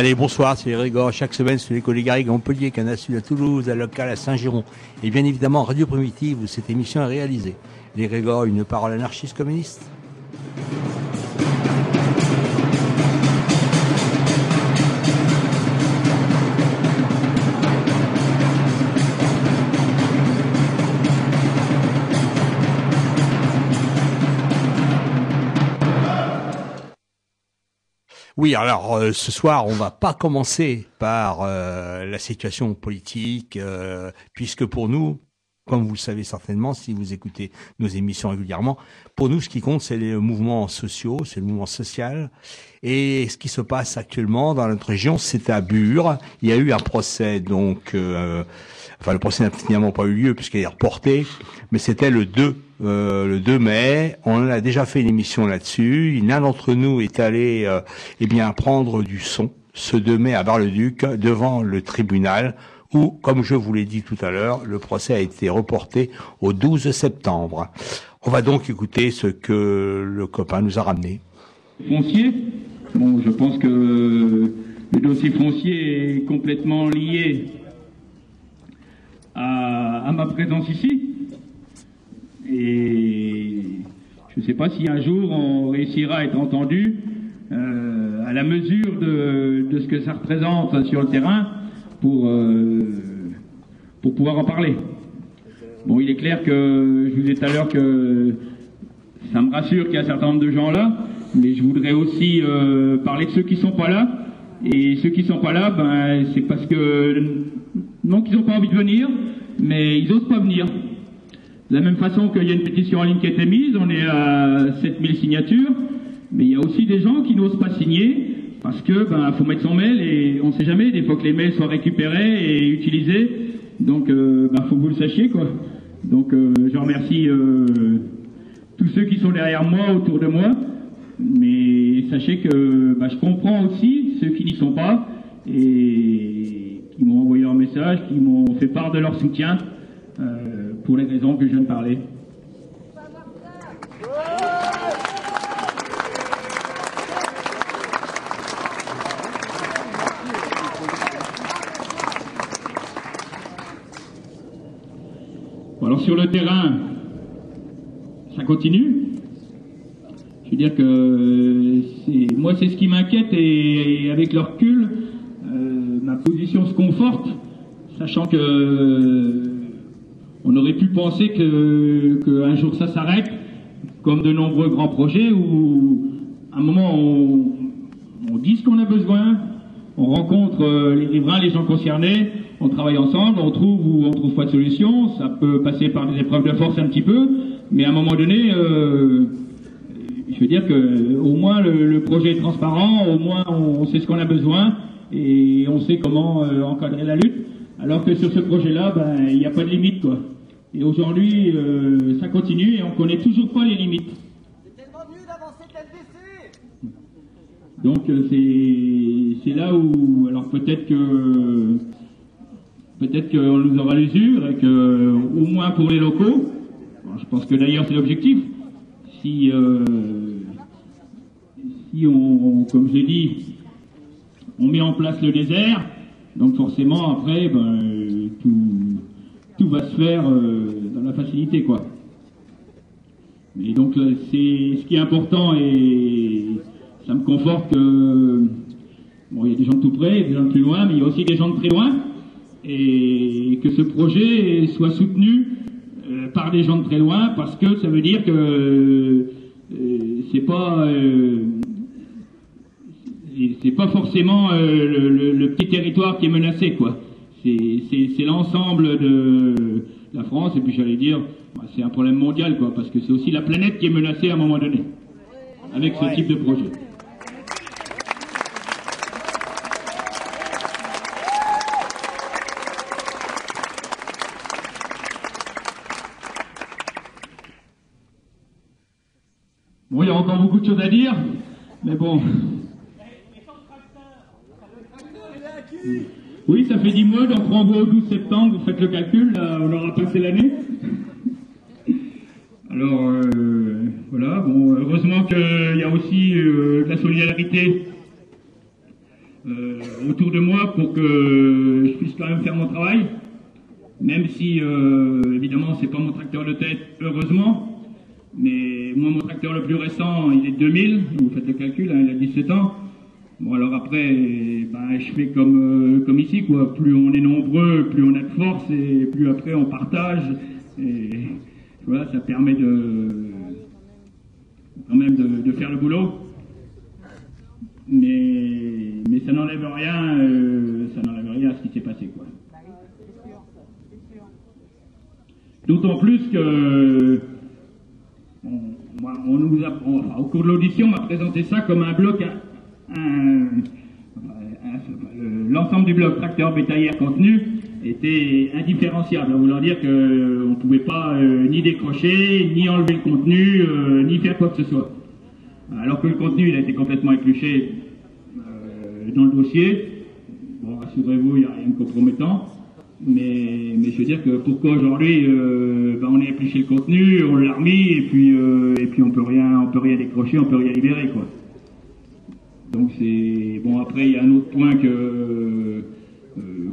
Allez, bonsoir, c'est Régor. Chaque semaine, sur les collègues à Montpellier, Canal Sud à Toulouse, à Local à Saint-Giron. Et bien évidemment, Radio Primitive, où cette émission est réalisée. Les Régor, une parole anarchiste communiste? Oui, alors euh, ce soir, on va pas commencer par euh, la situation politique, euh, puisque pour nous, comme vous le savez certainement, si vous écoutez nos émissions régulièrement, pour nous, ce qui compte, c'est les mouvements sociaux, c'est le mouvement social. Et ce qui se passe actuellement dans notre région, c'est à Bure. Il y a eu un procès, donc, enfin, le procès n'a finalement pas eu lieu puisqu'il est reporté, mais c'était le 2 euh, le 2 mai. On a déjà fait une émission là-dessus. L'un d'entre nous est allé euh, eh bien prendre du son ce 2 mai à Bar-le-Duc devant le tribunal où, comme je vous l'ai dit tout à l'heure, le procès a été reporté au 12 septembre. On va donc écouter ce que le copain nous a ramené. Foncier, bon, je pense que le dossier foncier est complètement lié à, à ma présence ici. Et je ne sais pas si un jour on réussira à être entendu euh, à la mesure de, ce que ça représente sur le terrain pour, euh, pour pouvoir en parler. Bon, il est clair que je vous disais tout à l'heure que ça me rassure qu'il y a un certain nombre de gens là, mais je voudrais aussi euh, parler de ceux qui sont pas là. Et ceux qui sont pas là, ben, c'est parce que non qu'ils n'ont pas envie de venir, mais ils n'osent pas venir. De la même façon qu'il y a une pétition en ligne qui a été mise, on est à 7000 signatures, mais il y a aussi des gens qui n'osent pas signer parce que ben faut mettre son mail et on ne sait jamais, des fois que les mails soient récupérés et utilisés, donc euh, ben, faut que vous le sachiez quoi. Donc euh, je remercie euh, tous ceux qui sont derrière moi, autour de moi, mais sachez que ben, je comprends aussi ceux qui n'y sont pas et qui m'ont envoyé leur message, qui m'ont fait part de leur soutien. Euh, pour les raisons que je viens de parler. Alors sur le terrain, ça continue. Je veux dire que moi c'est ce qui m'inquiète et, avec le recul, euh, ma position se conforte, sachant que on aurait pu penser que qu'un jour ça s'arrête, comme de nombreux grands projets où à un moment on, on dit ce qu'on a besoin, on rencontre euh, les riverains, les gens concernés, on travaille ensemble, on trouve ou on trouve pas de solution. Ça peut passer par des épreuves de force un petit peu, mais à un moment donné, euh, je veux dire que au moins le, projet est transparent, au moins on, sait ce qu'on a besoin et on sait comment euh, encadrer la lutte. Alors que sur ce projet-là, ben, il n'y a pas de limite, quoi. Et aujourd'hui, euh, ça continue et on connaît toujours pas les limites. C'est tellement mieux d'avancer Donc euh, c'est là où, alors peut-être que peut-être qu'on nous aura l'usure et que au moins pour les locaux, je pense que d'ailleurs c'est l'objectif. Si euh, si on, comme je l'ai dit, on met en place le désert, donc forcément après, ben, tout, tout va se faire euh, dans la facilité, quoi. Et donc euh, c'est ce qui est important et ça me conforte que bon, il y a des gens de tout près, des gens de plus loin, mais il y a aussi des gens de très loin, et que ce projet soit soutenu euh, par des gens de très loin, parce que ça veut dire que c'est pas c'est pas forcément le, le, petit territoire qui est menacé, quoi. C'est l'ensemble de la France, et puis j'allais dire, bah, c'est un problème mondial, quoi, parce que c'est aussi la planète qui est menacée à un moment donné, avec ce type de projet. Bon, il y a encore beaucoup de choses à dire, mais bon. Oui, ça fait 10 mois, donc renvoie au 12 septembre, vous faites le calcul, on aura passé l'année. Alors, euh, voilà, bon, heureusement qu'il y a aussi euh, de la solidarité euh, autour de moi pour que je puisse quand même faire mon travail, même si, évidemment, c'est pas mon tracteur de tête, heureusement, mais moi, mon tracteur le plus récent, il est de 2000, vous faites le calcul, hein, il a 17 ans. Bon alors après, ben, je fais comme euh, comme ici quoi. Plus on est nombreux, plus on a de force et plus après on partage. Et voilà, ça permet de quand même de, faire le boulot. Mais mais ça n'enlève rien, euh, ça n'enlève rien à ce qui s'est passé quoi. D'autant plus que on, nous a, au cours de l'audition, on m'a présenté ça comme un bloc l'ensemble du bloc tracteur bétaillère contenu était indifférenciable, vouloir dire qu'on ne pouvait pas euh, ni décrocher, ni enlever le contenu, euh, ni faire quoi que ce soit. Alors que le contenu, il a été complètement épluché euh, dans le dossier. Bon, rassurez-vous, il n'y a rien de compromettant. Mais, mais je veux dire que pourquoi aujourd'hui ben, on a épluché le contenu, on l'a remis et puis et puis on peut rien on peut rien décrocher, on peut rien libérer quoi. Donc c'est bon après il y a un autre point que, euh,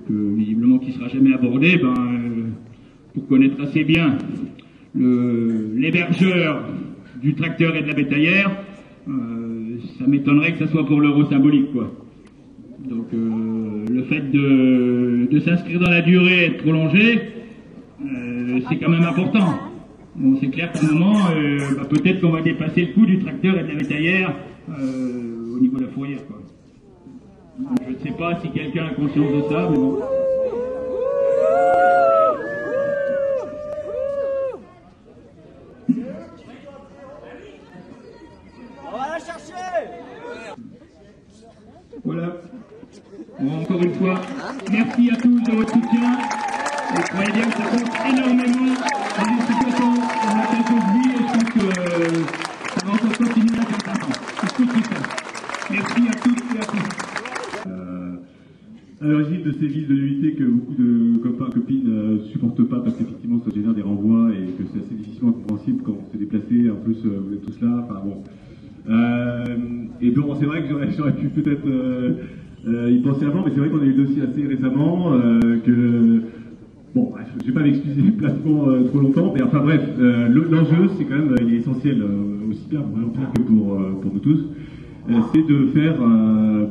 que visiblement qui sera jamais abordé, ben, euh, pour connaître assez bien l'hébergeur du tracteur et de la bétaillère, euh, ça m'étonnerait que ça soit pour l'euro symbolique quoi. Donc le fait de, de s'inscrire dans la durée et de prolonger, c'est quand même important. Bon, c'est clair qu'à un moment, bah, peut-être qu'on va dépasser le coût du tracteur et de la bétaillère au niveau de la fourrière. Quoi. je ne sais pas si quelqu'un a conscience de ça, mais bon. On va la chercher Voilà. Bon, encore une fois, merci à tous de votre soutien. Et croyez bien que ça compte énormément dans une situation dans laquelle je vis et je pense que euh, à l'origine de ces villes de nullité que beaucoup de copains, copines ne euh, supportent pas parce qu'effectivement ça génère des renvois et que c'est assez difficilement compréhensible quand on se déplacer. En plus, euh, vous êtes tous là. Enfin bon. et bon, c'est vrai que j'aurais pu peut-être y penser avant, mais c'est vrai qu'on a eu le dossier assez récemment que. Bon, je ne vais pas m'excuser placement trop longtemps, mais enfin bref, l'enjeu, c'est quand même il est essentiel aussi bien pour l'Empire que pour, pour nous tous. Euh, c'est de faire euh,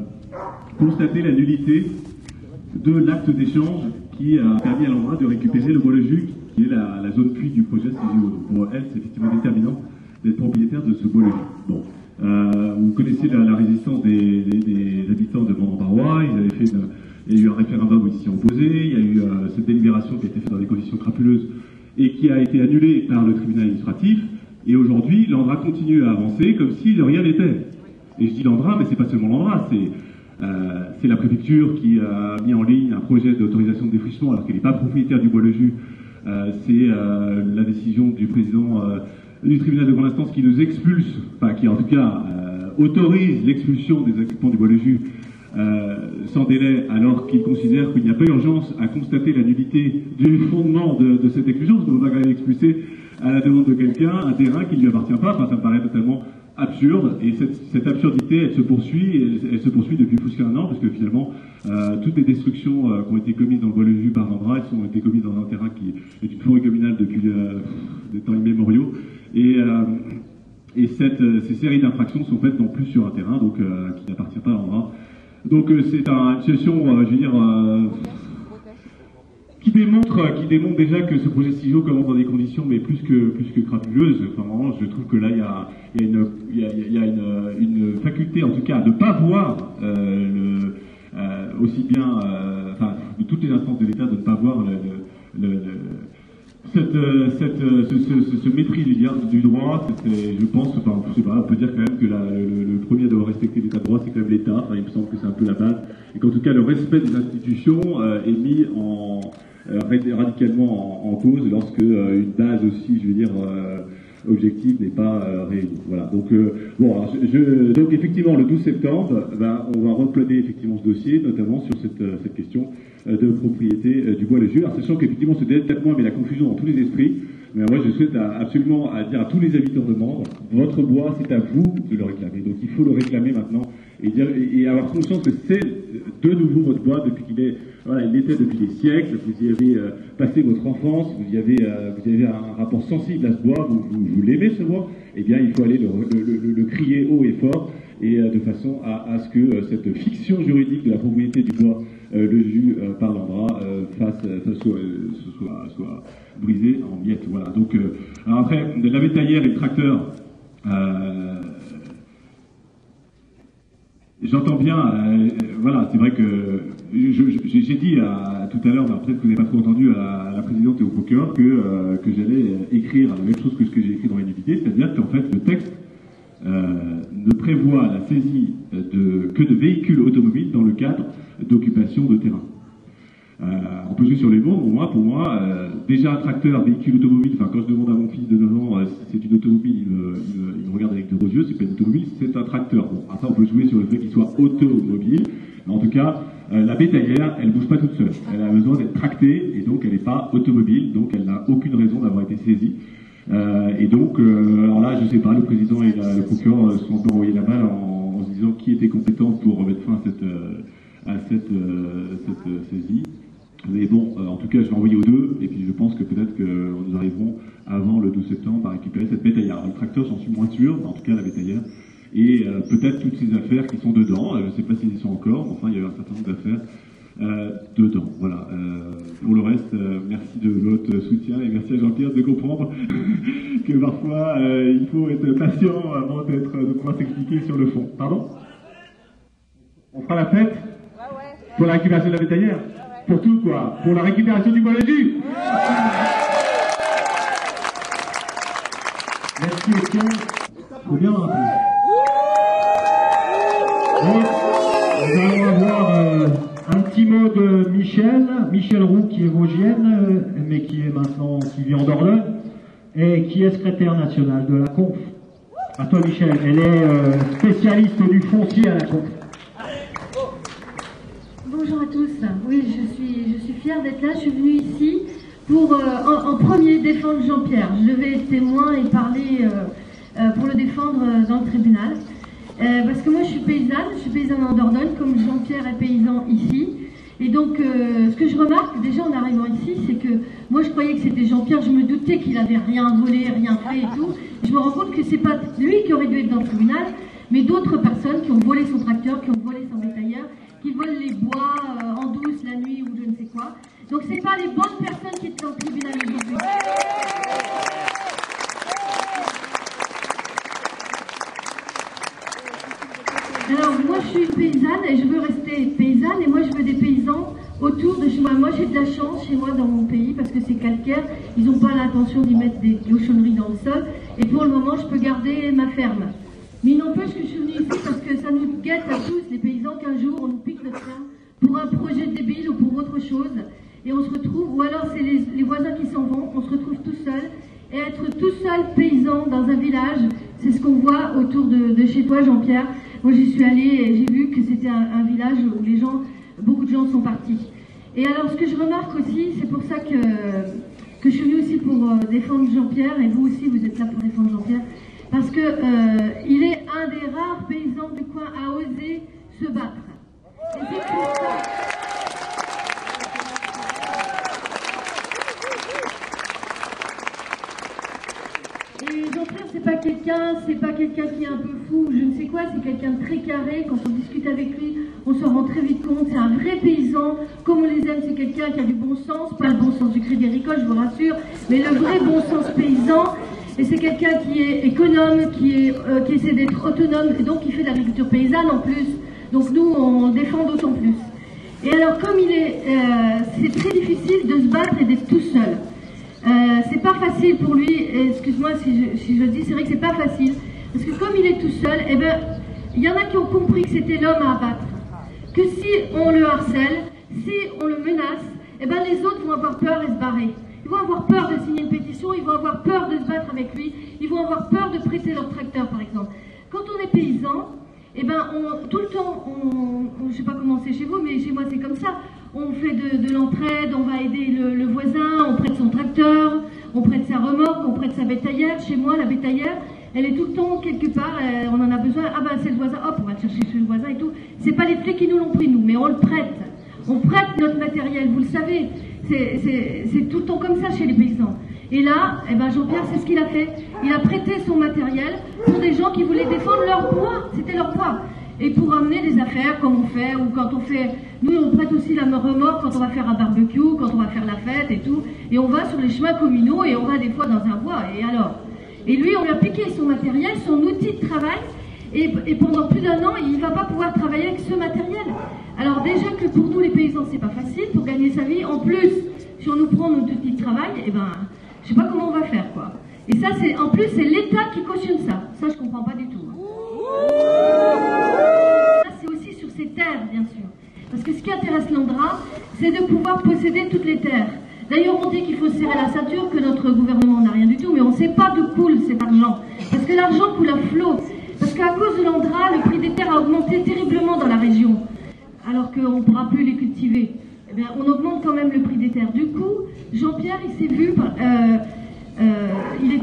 constater la nullité de l'acte d'échange qui a permis à l'endroit de récupérer le jus qui est la, zone puits du projet Pour elle, c'est effectivement déterminant d'être propriétaire de ce jus Bon. Euh, vous connaissez la, résistance des, habitants de Mont-en-Barrois. Ils avaient fait il y a eu un référendum où ils s'y opposés. Il y a eu cette délibération qui a été faite dans des conditions crapuleuses et qui a été annulée par le tribunal administratif. Et aujourd'hui, l'Andra continue à avancer comme si de rien n'était. Et je dis l'Andra, mais c'est pas seulement l'Andra, euh, c'est la préfecture qui a mis en ligne un projet d'autorisation de défrichement alors qu'elle n'est pas propriétaire du bois le jus. Euh, c'est euh, la décision du président du tribunal de grande instance qui nous expulse, enfin qui en tout cas autorise l'expulsion des occupants du bois le jus sans délai alors qu'il considère qu'il n'y a pas urgence à constater la nullité du fondement de, cette exclusion, parce qu'on va quand même expulser à la demande de quelqu'un un terrain qui ne lui appartient pas. Enfin, ça me paraît totalement absurde et cette, cette, absurdité elle se poursuit elle, se poursuit depuis plus qu'un an parce que finalement euh, toutes les destructions euh, qui ont été commises dans le bois le jus par Vendra elles ont été commises dans un terrain qui est une forêt communale depuis euh, des temps immémoriaux. Et, euh, et cette, ces séries d'infractions sont faites non plus sur un terrain donc qui n'appartient pas à Vendra donc c'est un, une situation je veux dire qui démontre, qui démontre déjà que ce projet CIGO commence dans des conditions mais plus que plus que crapuleuses. Enfin, vraiment, je trouve que là, il y a, y a, une, y a, y a une, une, faculté, en tout cas, de ne pas voir euh, le, euh, aussi bien, euh, enfin, de toutes les instances de l'État, de ne pas voir le, le, cette, cette, ce, ce, ce, mépris du droit, je pense, enfin, je sais pas, on peut dire quand même que le, le, premier à devoir respecter l'État de droit, c'est quand même l'État. Enfin, il me semble que c'est un peu la base, et qu'en tout cas, le respect des institutions euh, est mis en, euh, radicalement en, en, cause lorsque euh, une base aussi, je veux dire, euh, objective n'est pas réunie. Voilà. Donc, bon, donc effectivement, le 12 septembre, ben, on va replaner effectivement ce dossier, notamment sur cette, question de propriété du bois le. Alors, sachant qu'effectivement, ce délai de 4 mois met la confusion dans tous les esprits. Mais moi, je souhaite absolument à dire à tous les habitants de Mende, votre bois, c'est à vous de le réclamer. Donc, il faut le réclamer maintenant et, dire, et avoir conscience que c'est de nouveau votre bois depuis qu'il est voilà, il l'était depuis des siècles. Vous y avez euh, passé votre enfance, vous y avez, euh, vous avez un rapport sensible à ce bois, vous, vous, l'aimez ce bois. Eh bien, il faut aller le, le, le, le crier haut et fort, et euh, de façon à, à ce que euh, cette fiction juridique de la propriété du bois, euh, le jus par l'endroit, fasse, soit, soit, soit brisée en miettes. Voilà. Donc, alors après, la bétaillère et le tracteur. J'entends bien, euh, voilà, c'est vrai que j'ai dit à, tout à l'heure, peut-être que vous n'avez pas trop entendu à, la présidente et au procureur que, euh, que j'allais écrire la même chose que ce que j'ai écrit dans l'invité, c'est-à-dire qu'en fait le texte euh, ne prévoit la saisie de, que de véhicules automobiles dans le cadre d'occupation de terrain. Euh, on peut jouer sur les mots, pour moi, pour moi euh, déjà un tracteur, véhicule automobile, enfin quand je demande à mon fils de 9 ans euh, si c'est une automobile, il me, il, me, regarde avec de gros yeux, c'est pas une automobile, c'est un tracteur. Bon, après on peut jouer sur le fait qu'il soit automobile, en tout cas, euh, la bétaillère, elle bouge pas toute seule. Elle a besoin d'être tractée, et donc elle n'est pas automobile, donc elle n'a aucune raison d'avoir été saisie. Euh, et donc, alors là, je sais pas, le président et la, le procureur se sont envoyé la balle en, se disant qui était compétent pour mettre fin à cette, à cette, cette saisie. Mais bon, euh, en tout cas, je vais envoyer aux deux, et puis je pense que peut-être que nous arriverons avant le 12 septembre à récupérer cette bétaillère. le tracteur, j'en suis moins sûr, mais en tout cas la bétaillère. Et euh, peut-être toutes ces affaires qui sont dedans, euh, je ne sais pas s'ils y sont encore, enfin il y a un certain nombre d'affaires euh, dedans. Voilà. pour le reste, merci de votre soutien et merci à Jean-Pierre de comprendre que parfois il faut être patient avant d'être de pouvoir s'expliquer sur le fond. Pardon? On fera la fête? Pour la récupération de la bétaillère? Pour tout quoi, pour la récupération du bois jus. Merci Étienne. Faut bien un de Michel, Michel Roux qui est vosgienne, euh, mais qui est maintenant, qui vit en Dordogne, et qui est secrétaire national de la Conf. À toi Michel, elle est euh, spécialiste du foncier à la Conf. Bonjour à tous. Oui, je suis, je suis fière d'être là. Je suis venue ici pour, euh, en, premier, défendre Jean-Pierre. Je devais être témoin et parler pour le défendre dans le tribunal. parce que moi, je suis paysanne. Je suis paysanne en Dordogne, comme Jean-Pierre est paysan ici. Et donc, ce que je remarque déjà en arrivant ici, c'est que moi, je croyais que c'était Jean-Pierre. Je me doutais qu'il avait rien volé, rien fait et tout. Je me rends compte que c'est pas lui qui aurait dû être dans le tribunal, mais d'autres personnes qui ont volé son tracteur, qui ont volé son bétailleur qui volent les bois euh, en douce la nuit ou je ne sais quoi. Donc c'est pas les bonnes personnes qui sont au tribunal aujourd'hui. Alors moi je suis paysanne et je veux rester paysanne et moi je veux des paysans autour de chez moi. Moi j'ai de la chance chez moi dans mon pays parce que c'est calcaire, ils n'ont pas l'intention d'y mettre des cochonneries dans le sol et pour le moment je peux garder ma ferme. Mais il n'empêche je suis venue ici parce que ça nous guette à tous, les paysans, qu'un jour on nous pique notre ferme pour un projet débile ou pour autre chose. Et on se retrouve, ou alors c'est les, voisins qui s'en vont, on se retrouve tout seul. Et être tout seul paysan dans un village, c'est ce qu'on voit autour de chez toi, Jean-Pierre. Moi, j'y suis allée et j'ai vu que c'était un, village où les gens, beaucoup de gens sont partis. Et alors, ce que je remarque aussi, c'est pour ça que, que je suis venue aussi pour euh, défendre Jean-Pierre, et vous aussi, vous êtes là pour défendre Jean-Pierre, parce que euh, il est un des rares paysans du coin à oser se battre. Et Jean-Pierre, c'est pas quelqu'un, c'est pas quelqu'un qui est un peu fou, je ne sais quoi, c'est quelqu'un de très carré. Quand on discute avec lui, on se rend très vite compte. C'est un vrai paysan, comme on les aime, c'est quelqu'un qui a du bon sens, pas le bon sens du crédit agricole, je vous rassure, mais le vrai bon sens paysan. Et c'est quelqu'un qui est économe, qui, euh, essaie d'être autonome, et donc qui fait de l'agriculture paysanne en plus. Donc nous, on défend d'autant plus. Et alors, comme il est, euh, c'est très difficile de se battre et d'être tout seul. Euh, c'est pas facile pour lui, excuse-moi si je, si dis, c'est vrai que c'est pas facile, parce que comme il est tout seul, eh ben, il y en a qui ont compris que c'était l'homme à abattre. Que si on le harcèle, si on le menace, eh ben, les autres vont avoir peur et se barrer. Ils vont avoir peur de signer une pétition, ils vont avoir peur de se battre avec lui, ils vont avoir peur de prêter leur tracteur, par exemple. Quand on est paysan, eh ben, tout le temps, je sais pas comment c'est chez vous, mais chez moi c'est comme ça. On fait de, de l'entraide, on va aider le, le, voisin, on prête son tracteur, on prête sa remorque, on prête sa bétaillère. Chez moi, la bétaillère, elle est tout le temps quelque part, euh, on en a besoin. Ah ben c'est le voisin, hop, on va le chercher chez le voisin et tout. C'est pas les flics qui nous l'ont pris nous, mais on le prête. On prête notre matériel, vous le savez. C'est tout le temps comme ça chez les paysans. Et là, eh ben Jean-Pierre, c'est ce qu'il a fait. Il a prêté son matériel pour des gens qui voulaient défendre leur bois. Et pour amener des affaires, comme on fait, ou quand on fait... Nous, on prête aussi la remorque quand on va faire un barbecue, quand on va faire la fête et tout. Et on va sur les chemins communaux et on va des fois dans un bois. Et alors Et lui, on lui a piqué son matériel, son outil de travail. Et, pendant plus d'un an, il ne va pas pouvoir travailler avec ce matériel. Alors déjà que pour nous, les paysans, c'est pas facile pour gagner sa vie. En plus, si on nous prend notre outil de travail, eh ben... Je sais pas comment on va faire, quoi. Et ça, c'est en plus, c'est l'État qui cautionne ça. Ça, je comprends pas du tout. Sur ses terres, bien sûr. Parce que ce qui intéresse l'Andra, c'est de pouvoir posséder toutes les terres. D'ailleurs, on dit qu'il faut serrer la ceinture, que notre gouvernement n'a rien du tout, mais on ne sait pas d'où coule cet argent. Parce que l'argent coule à flot. Parce qu'à cause de l'Andra, le prix des terres a augmenté terriblement dans la région. Alors qu'on ne pourra plus les cultiver. Eh on augmente quand même le prix des terres. Du coup, Jean-Pierre, il s'est vu, euh, euh, il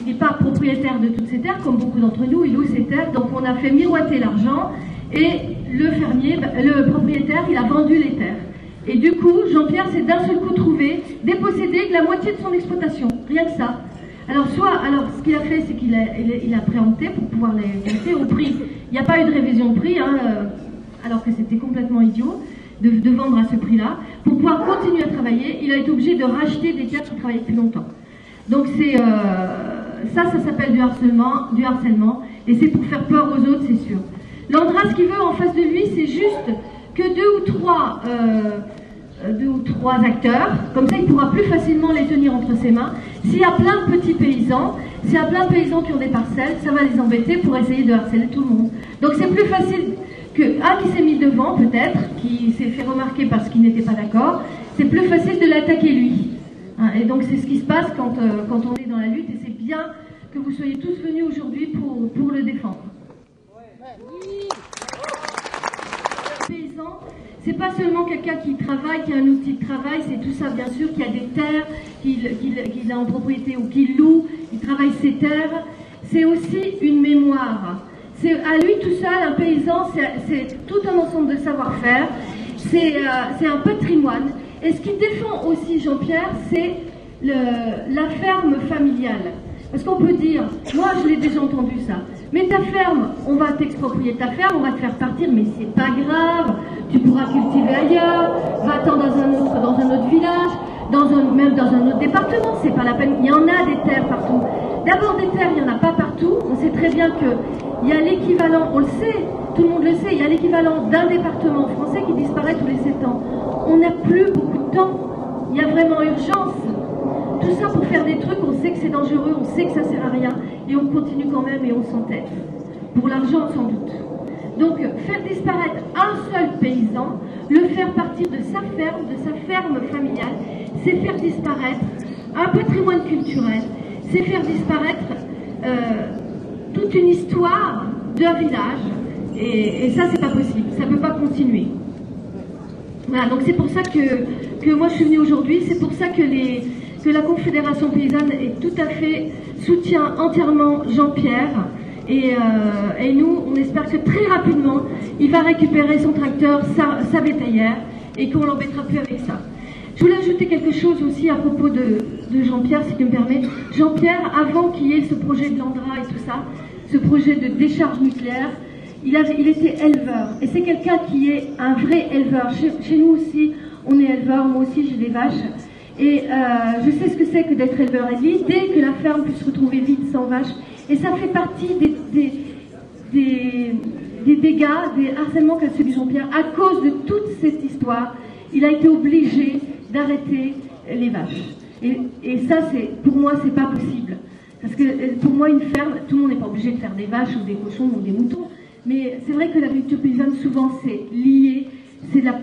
il n'est pas propriétaire de toutes ces terres, comme beaucoup d'entre nous, il loue ses terres, donc on a fait miroiter l'argent, et le fermier, le propriétaire, il a vendu les terres. Et du coup, Jean-Pierre s'est d'un seul coup trouvé dépossédé de la moitié de son exploitation, rien que ça. Alors, soit, alors ce qu'il a fait, c'est qu'il a, il a, préempté pour pouvoir les vendre au prix. Il n'y a pas eu de révision de prix, hein, alors que c'était complètement idiot de, de vendre à ce prix-là. Pour pouvoir continuer à travailler, il a été obligé de racheter des terres qui travaillaient plus longtemps. Donc c'est euh, ça, ça s'appelle du harcèlement, du harcèlement, et c'est pour faire peur aux autres, c'est sûr. L'Andra, ce qu'il veut en face de lui, c'est juste que deux ou trois, euh, deux ou trois acteurs, comme ça, il pourra plus facilement les tenir entre ses mains. S'il y a plein de petits paysans, s'il y a plein de paysans qui ont des parcelles, ça va les embêter pour essayer de harceler tout le monde. Donc c'est plus facile que un qui s'est mis devant, peut-être, qui s'est fait remarquer parce qu'il n'était pas d'accord, c'est plus facile de l'attaquer lui. Hein, et donc c'est ce qui se passe quand, euh, quand on est dans la lutte, et c'est bien que vous soyez tous venus aujourd'hui pour le défendre. Paysan, c'est pas seulement quelqu'un qui travaille, qui a un outil de travail, c'est tout ça bien sûr, qui a des terres, qu'il qu qu a en propriété ou qu'il loue, il travaille ses terres. C'est aussi une mémoire. C'est à lui tout seul, un paysan, c'est tout un ensemble de savoir-faire, c'est euh, un patrimoine. Et ce qui défend aussi Jean-Pierre, c'est la ferme familiale. Parce qu'on peut dire, moi je l'ai déjà entendu ça, mais ta ferme, on va t'exproprier ta ferme, on va te faire partir, mais c'est pas grave, tu pourras cultiver ailleurs, va-t'en dans un autre, dans un autre village, dans un, même dans un autre département, c'est pas la peine, il y en a des terres partout. D'abord des terres, il n'y en a pas partout, on sait très bien qu'il y a l'équivalent, on le sait, tout le monde le sait, il y a l'équivalent d'un département français qui disparaît tous les 7 ans. On n'a plus beaucoup de temps, il y a vraiment urgence. Tout ça pour faire des trucs, on sait que c'est dangereux, on sait que ça sert à rien, et on continue quand même et on s'entête. Pour l'argent, sans doute. Donc, faire disparaître un seul paysan, le faire partir de sa ferme, de sa ferme familiale, c'est faire disparaître un patrimoine culturel, c'est faire disparaître euh, toute une histoire d'un village, et, ça, c'est pas possible, ça peut pas continuer. Voilà, donc c'est pour ça que, que moi je suis venue aujourd'hui, c'est pour ça que les, la Confédération paysanne est tout à fait soutient entièrement Jean-Pierre. Et, euh, et, nous, on espère que très rapidement, il va récupérer son tracteur, sa, bétaillère, et qu'on l'embêtera plus avec ça. Je voulais ajouter quelque chose aussi à propos de, Jean-Pierre, si tu me permets. Jean-Pierre, avant qu'il y ait ce projet de et tout ça, ce projet de décharge nucléaire, il, était éleveur. Et c'est quelqu'un qui est un vrai éleveur. Chez, nous aussi, on est éleveur. Moi aussi, j'ai des vaches. Et euh, je sais ce que c'est que d'être éleveur. Et l'idée que la ferme puisse se retrouver vide sans vaches, et ça fait partie des, des, dégâts, des harcèlements qu'a subi Jean-Pierre. À cause de toute cette histoire, il a été obligé d'arrêter les vaches. Et, et ça, pour moi, c'est pas possible. Parce que pour moi, une ferme, tout le monde n'est pas obligé de faire des vaches ou des cochons ou des moutons. Mais c'est vrai que l'agriculture paysanne, souvent, c'est lié, c'est la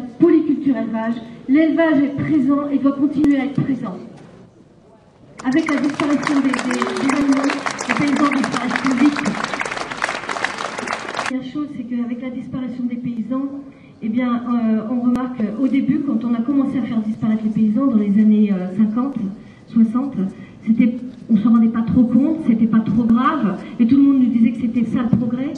polyculture élevage. L'élevage est présent et doit continuer à être présent. Avec la disparition des, des, les paysans disparaissent plus vite. La chose, c'est qu'avec la disparition des paysans, eh bien, euh, on remarque au début, quand on a commencé à faire disparaître les paysans dans les années euh, 50, 60, c'était, on s'en rendait pas trop compte, c'était pas trop grave, et tout le monde nous disait que c'était ça le progrès,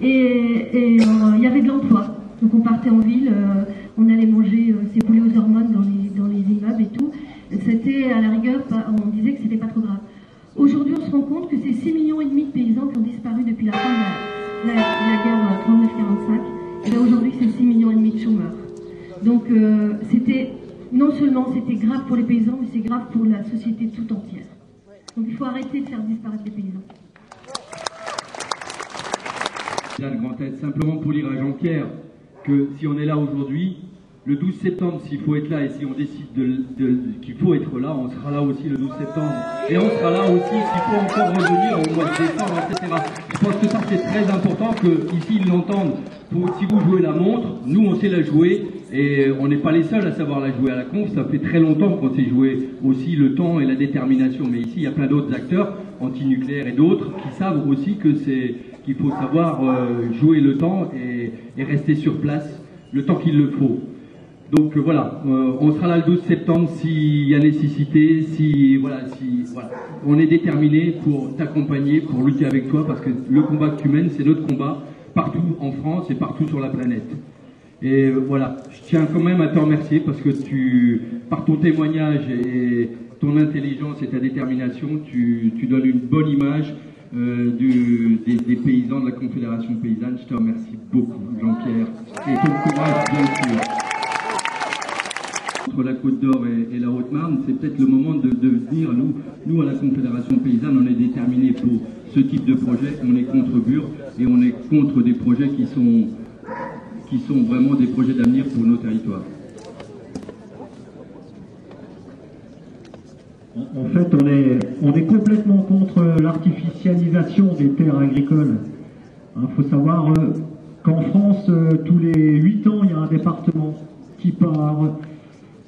et il euh, y avait de l'emploi. Donc on partait en ville, euh, on allait manger ses poulets aux hormones dans les, dans les immeubles et tout. C'était à la rigueur, on disait que c'était pas trop grave. Aujourd'hui, on se rend compte que c'est 6 millions et demi de paysans qui ont disparu depuis la fin de la, guerre 39-45. Et là aujourd'hui, c'est 6 millions et demi de chômeurs. Donc euh, c'était non seulement c'était grave pour les paysans, mais c'est grave pour la société tout entière. Donc il faut arrêter de faire disparaître les paysans. Jeanne Grand-Tête, simplement pour dire à que si on est là aujourd'hui, le 12 septembre, s'il faut être là et si on décide de, qu'il faut être là, on sera là aussi le 12 septembre. Et on sera là aussi s'il faut encore revenir au mois de décembre, etc. Je pense que ça c'est très important que ici ils l'entendent. Si vous jouez la montre, nous on sait la jouer et on n'est pas les seuls à savoir la jouer à la conf. Ça fait très longtemps qu'on sait jouer aussi le temps et la détermination. Mais ici il y a plein d'autres acteurs antinucléaires et d'autres qui savent aussi que c'est qu'il faut savoir euh, jouer le temps et, rester sur place le temps qu'il le faut. Donc euh, voilà, euh, on sera là le 12 septembre s'il y a nécessité, si voilà, si voilà, on est déterminé pour t'accompagner, pour lutter avec toi, parce que le combat que tu mènes, c'est notre combat partout en France et partout sur la planète. Et voilà, je tiens quand même à te remercier parce que tu, par ton témoignage et ton intelligence et ta détermination, tu donnes une bonne image euh, du, des, paysans de la Confédération paysanne. Je te remercie beaucoup, Jean-Pierre, et ton courage, bien sûr entre la Côte d'Or et, et, la Haute-Marne, c'est peut-être le moment de, de, venir. Nous, nous, à la Confédération paysanne, on est déterminés pour ce type de projet. On est contre Bure et on est contre des projets qui sont, qui sont vraiment des projets d'avenir pour nos territoires. En fait, on est, complètement contre l'artificialisation des terres agricoles. Il faut savoir euh, qu'en France, euh, tous les 8 ans, il y a un département qui part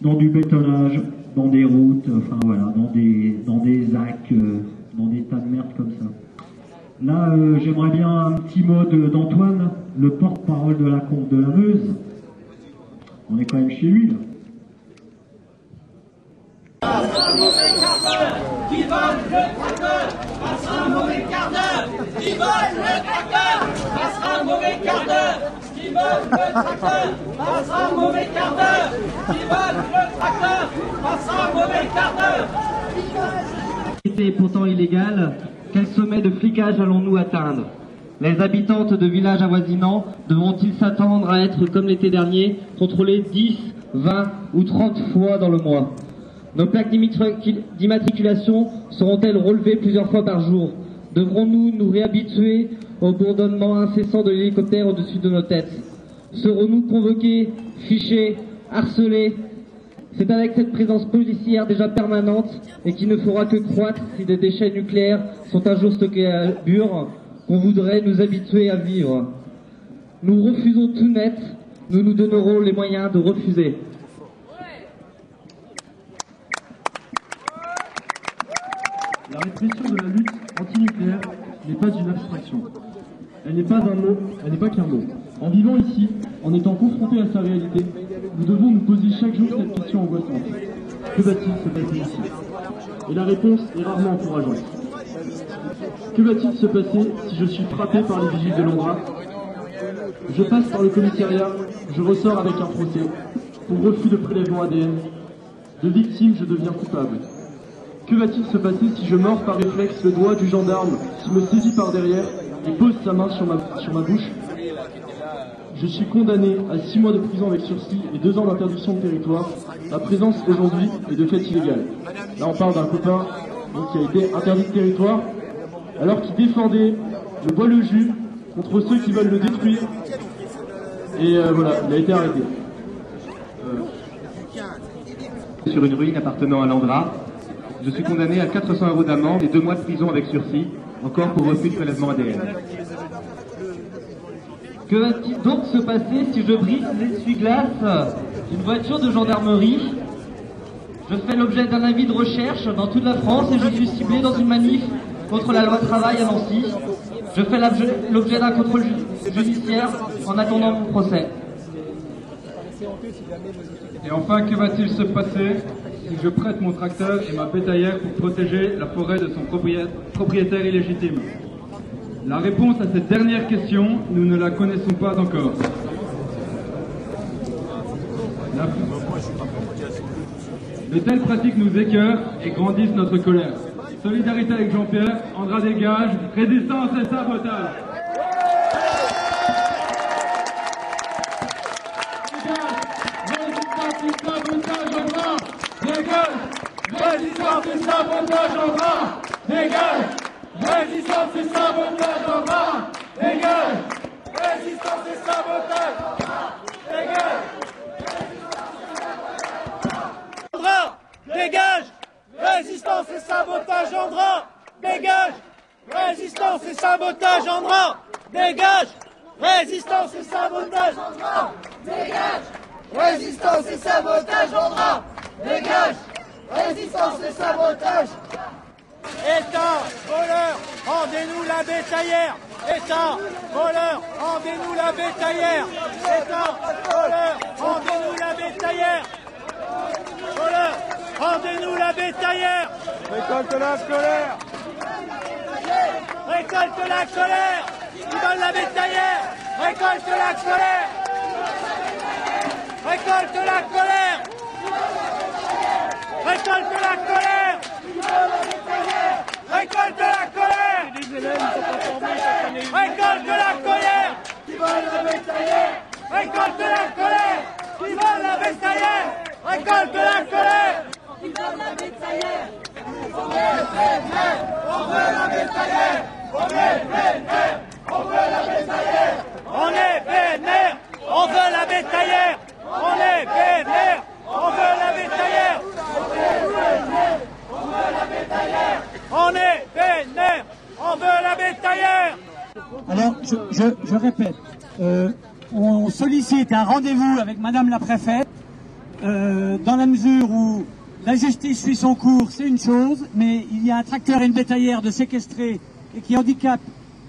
dans du bétonnage, dans des routes, enfin voilà, dans des, dans des euh, dans des tas de merde comme ça. Là, j'aimerais bien un petit mot d'Antoine, le porte-parole de la Comte de la Meuse. On est quand même chez lui. Qui vole. Qui pourtant illégal. Quel sommet de flicage allons-nous atteindre? Les habitantes de villages avoisinants devront-ils s'attendre à être, comme l'été dernier, contrôlés 10, 20 ou 30 fois dans le mois? Nos plaques d'immatriculation seront-elles relevées plusieurs fois par jour? Devrons-nous nous réhabituer au bourdonnement incessant de l'hélicoptère au-dessus de nos têtes? Serons-nous convoqués, fichés, harcelés? C'est avec cette présence policière déjà permanente et qui ne fera que croître si des déchets nucléaires sont un jour stockés à Bure qu'on voudrait nous habituer à vivre. Nous refusons tout net, nous nous donnerons les moyens de refuser. La répression de la lutte antinucléaire n'est pas une abstraction. Elle n'est pas un mot, elle n'est pas qu'un mot. En vivant ici, en étant confrontés à sa réalité, nous devons nous poser chaque jour cette question angoissante. Que va-t-il se passer ici? Et la réponse est rarement encourageante. Que va-t-il se passer si je suis frappé par les vigiles de Londra Je passe par le commissariat, je ressors avec un procès pour refus de prélèvement ADN. De victime, je deviens coupable. Que va-t-il se passer si je mords par réflexe le doigt du gendarme qui me saisit par derrière et pose sa main sur ma, bouche? Je suis condamné à 6 mois de prison avec sursis et 2 ans d'interdiction de territoire. Ma présence aujourd'hui est de fait illégale. Là, on parle d'un copain qui a été interdit de territoire alors qu'il défendait le bois le jus contre ceux qui veulent le détruire. Et euh, voilà, il a été arrêté. sur une ruine appartenant à Landra. Je suis condamné à 400 euros d'amende et deux mois de prison avec sursis, encore pour refus de prélèvement ADN. Que va-t-il donc se passer si je brise l'essuie-glace d'une voiture de gendarmerie? Je fais l'objet d'un avis de recherche dans toute la France et je suis ciblé dans une manif contre la loi travail à Nancy. Je fais l'objet d'un contrôle judiciaire en attendant mon procès. Et enfin, que va-t-il se passer je prête mon tracteur et ma bétaillère pour protéger la forêt de son propriétaire illégitime La réponse à cette dernière question, nous ne la connaissons pas encore. La... De telles pratiques nous écœurent et grandissent notre colère. Solidarité avec Jean-Pierre, Andra dégage, résistance et sabotage. Résistance et sabotage en bas Dégage Résistance et sabotage en bas Dégage Résistance et sabotage Dégage Andra Dégage Résistance et sabotage Andra Dégage Résistance et sabotage Andra Dégage Résistance et sabotage Andra Dégage Résistance et sabotage Andra Dégage Résistance et sabotage. État, voleur, rendez-nous la bétaillère. État, voleur, rendez-nous la bétaillère. État, voleur, rendez-nous la bétaillère. Voleur, rendez-nous la bétaillère. Récolte la colère. Récolte la colère. Ils veulent la bétaillère. Récolte la colère. Récolte la colère Récolte la colère. Récolte la colère. Récolte la colère. Qui veulent la bétaillère Récolte la colère. Qui veulent la bétaillère Récolte la colère. La On veut la On est vénère. On veut la bétaillère On est vénère On veut la bétaillère On est vénère On veut la bétaillère on veut la bétaillère On est vénère On veut la bétaillère Alors, je, répète, euh, on sollicite un rendez-vous avec Madame la préfète, euh, dans la mesure où la justice suit son cours, c'est une chose, mais il y a un tracteur et une bétaillère de séquestrés et qui handicapent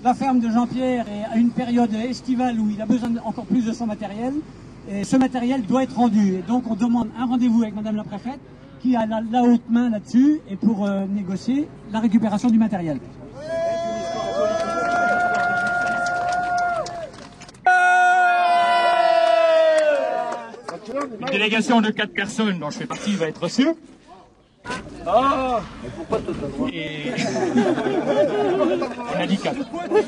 la ferme de Jean-Pierre et à une période estivale où il a besoin encore plus de son matériel. Et ce matériel doit être rendu. Et donc on demande un rendez-vous avec Madame la préfète qui a la, la haute main là-dessus et pour euh, négocier la récupération du matériel. Une délégation de quatre personnes dont je fais partie va être reçue. Ah Et... On a dit quatre. On veut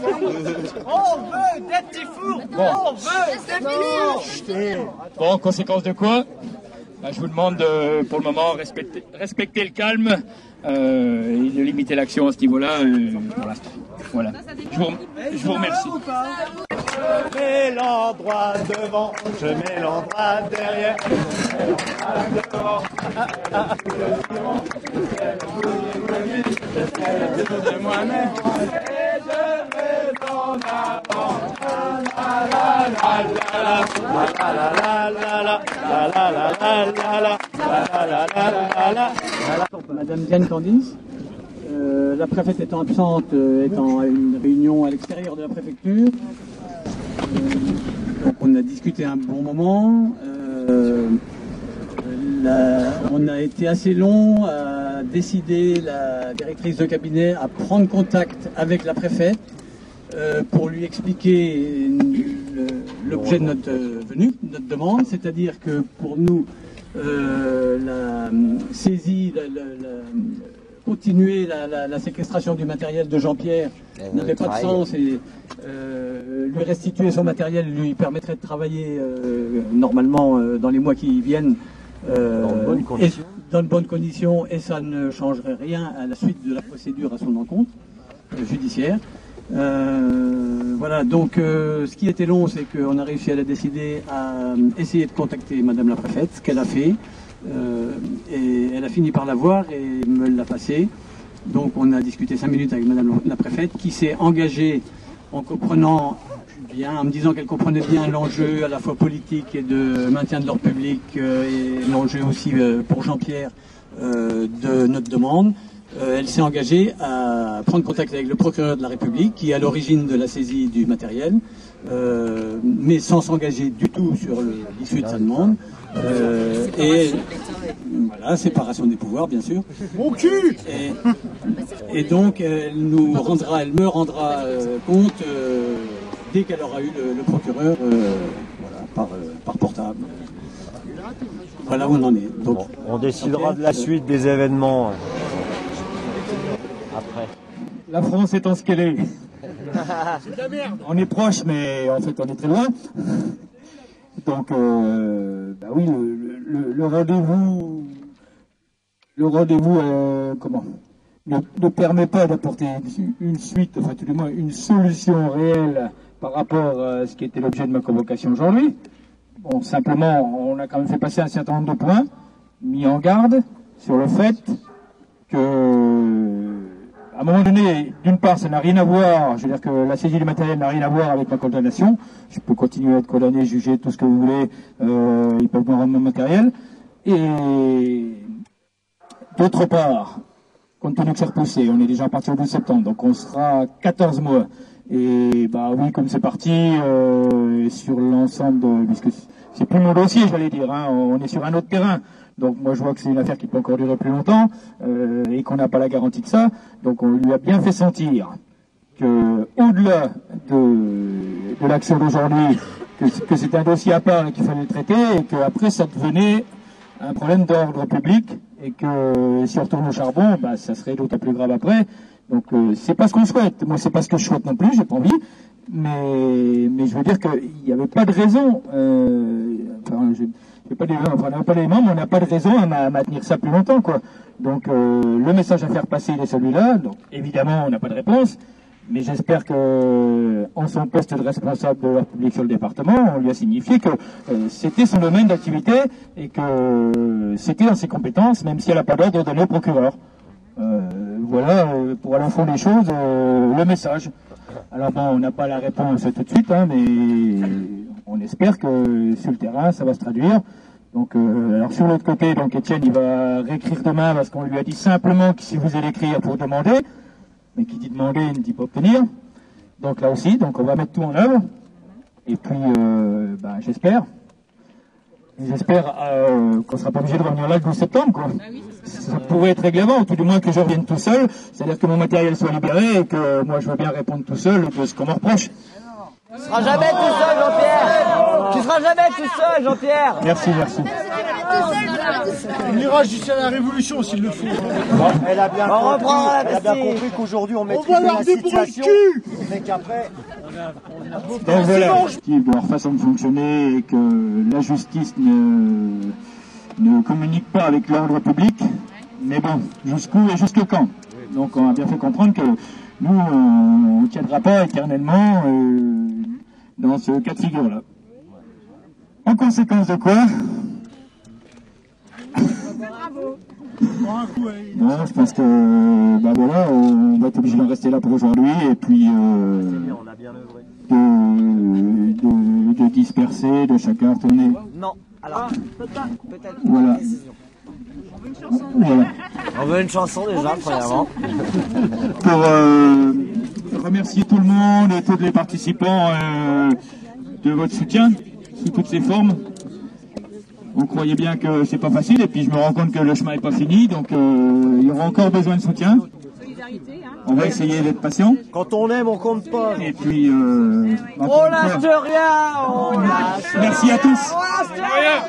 des petits fours Bon. On veut des fours Bon, conséquence de quoi? Je vous demande de, pour le moment, respecter, respecter le calme euh, et de limiter l'action à ce niveau-là euh. Voilà. Je vous, je vous remercie. Je mets l'endroit devant, je mets l'endroit derrière. Je mets Madame Diane Candice, euh, la préfète étant absente, euh, étant à une réunion à l'extérieur de la préfecture, euh, donc on a discuté un bon moment. On a été assez long. à décidé, la directrice de cabinet, à prendre contact avec la préfète euh, pour lui expliquer l'objet de notre euh, venue, de notre demande, c'est-à-dire que pour nous, euh, la saisie, la- la- la- continuer la, la- la séquestration du matériel de Jean-Pierre n'avait pas de sens et euh, lui restituer son matériel lui permettrait de travailler euh, normalement euh, dans les mois qui viennent euh, Dans de bonnes et-. Dans de bonnes conditions et ça ne changerait rien à la suite de la procédure à son encontre euh, judiciaire. Euh, voilà, donc euh, ce qui était long, c'est qu'on a réussi à la décider à euh, essayer de contacter Madame la préfète, ce qu'elle a fait. Euh, et elle a fini par la voir et me l'a passé. Donc on a discuté cinq minutes avec Madame la préfète qui s'est engagée en comprenant bien, en me disant qu'elle comprenait bien l'enjeu à la fois politique et de maintien de l'ordre public euh, et l'enjeu aussi euh, pour Jean-Pierre euh, de notre demande. Elle s'est engagée à prendre contact avec le procureur de la République qui est à l'origine de la saisie du matériel, mais sans s'engager du tout sur l'issue de sa demande. Euh, et voilà, séparation des pouvoirs, bien sûr. Mon cul et, et donc, elle nous rendra, elle me rendra euh, compte euh, dès qu'elle aura eu le, le procureur, euh, voilà, par, euh, par portable. Voilà où on en est. Donc, On décidera de la suite des événements. euh, Après. La France étant ce qu'elle est. On est proche, mais en fait, on est très loin. Donc, euh, bah oui, le, le- le rendez-vous, le rendez-vous, euh, comment, ne, ne permet pas d'apporter une, une suite, enfin tout du moins une solution réelle par rapport à ce qui était l'objet de ma convocation aujourd'hui. Bon, simplement, on a quand même fait passer un certain nombre de points, mis en garde sur le fait que, à un moment donné, d'une part, ça n'a rien à voir, je veux dire que la saisie du matériel n'a rien à voir avec ma condamnation. Je peux continuer à être condamné, jugé, tout ce que vous voulez, euh, ils peuvent me rendre mon matériel. Et d'autre part, compte tenu que c'est repoussé, on est déjà parti au 12 septembre, donc on sera à 14 mois. Et bah oui, comme c'est parti euh, sur l'ensemble puisque c'est plus mon dossier, j'allais dire, hein, on est sur un autre terrain. Donc moi je vois que c'est une affaire qui peut encore durer plus longtemps euh, et qu'on n'a pas la garantie de ça. Donc on lui a bien fait sentir que au-delà de, de l'action d'aujourd'hui, que, que c'est un dossier à part et qu'il fallait le traiter et qu'après ça devenait un problème d'ordre public et que si on retourne au charbon, bah, ça serait d'autant plus grave après. Donc euh, c'est pas ce qu'on souhaite. Moi c'est pas ce que je souhaite non plus, j'ai pas envie. Mais, mais je veux dire qu'il n'y avait pas de raison. Euh, enfin, je, j'ai pas des, enfin, on n'a pas on n'a pas de raison à, ma- à maintenir ça plus longtemps, quoi. Donc euh, le message à faire passer il est celui-là. Donc évidemment on n'a pas de réponse. Mais j'espère que, en son poste de responsable de l'ordre public sur le département, on lui a signifié que euh, c'était son domaine d'activité et que c'était dans ses compétences, même si elle n'a pas d'ordre donné au procureur. Euh, voilà, euh, pour aller au fond des choses, euh, le message. Alors bon, on n'a pas la réponse tout de suite, hein, mais on espère que sur le terrain, ça va se traduire. Donc, alors sur l'autre côté, donc Étienne, il va réécrire demain parce qu'on lui a dit simplement que si vous allez écrire pour demander, mais qui dit demander ne dit pas obtenir. Donc là aussi, donc on va mettre tout en œuvre. Et puis, ben, j'espère, j'espère euh, qu'on sera pas obligé de revenir là le 12 septembre, quoi. Ça pourrait être réglé avant, ou tout du moins que je revienne tout seul, c'est-à-dire que mon matériel soit libéré et que moi je veux bien répondre tout seul de ce qu'on me reproche. Tu seras jamais tout seul, Jean-Pierre Tu seras jamais tout seul, Jean-Pierre Merci, merci. On ira jusqu'à la révolution s'il le faut. Elle a bien On compris, elle a bien compris qu'aujourd'hui on maîtrise la situation, cul mais qu'après... Donc voilà, de leur façon de fonctionner et que la justice ne, ne communique pas avec l'ordre public. Mais bon, jusqu'où et jusque quand? Donc on a bien fait comprendre que nous, on ne tiendra pas éternellement euh, dans ce cas de figure-là. En conséquence de quoi? Bon, je pense que bah voilà, on va être obligé d'en rester là pour aujourd'hui et puis euh, de, de, de disperser, de chacun retourner. Non, alors... Peut-être. Voilà. Voilà. On veut une chanson déjà, premièrement. Pour euh, remercier tout le monde et tous les participants euh, de votre soutien sous toutes ses formes. On croyait bien que c'est pas facile, et puis je me rends compte que le chemin est pas fini, donc euh, il y aura encore besoin de soutien. On va essayer d'être patient. Quand on aime, on compte pas. Et puis, euh, On encore une lâche fois, rien On lâche Merci à tous. On lâche rien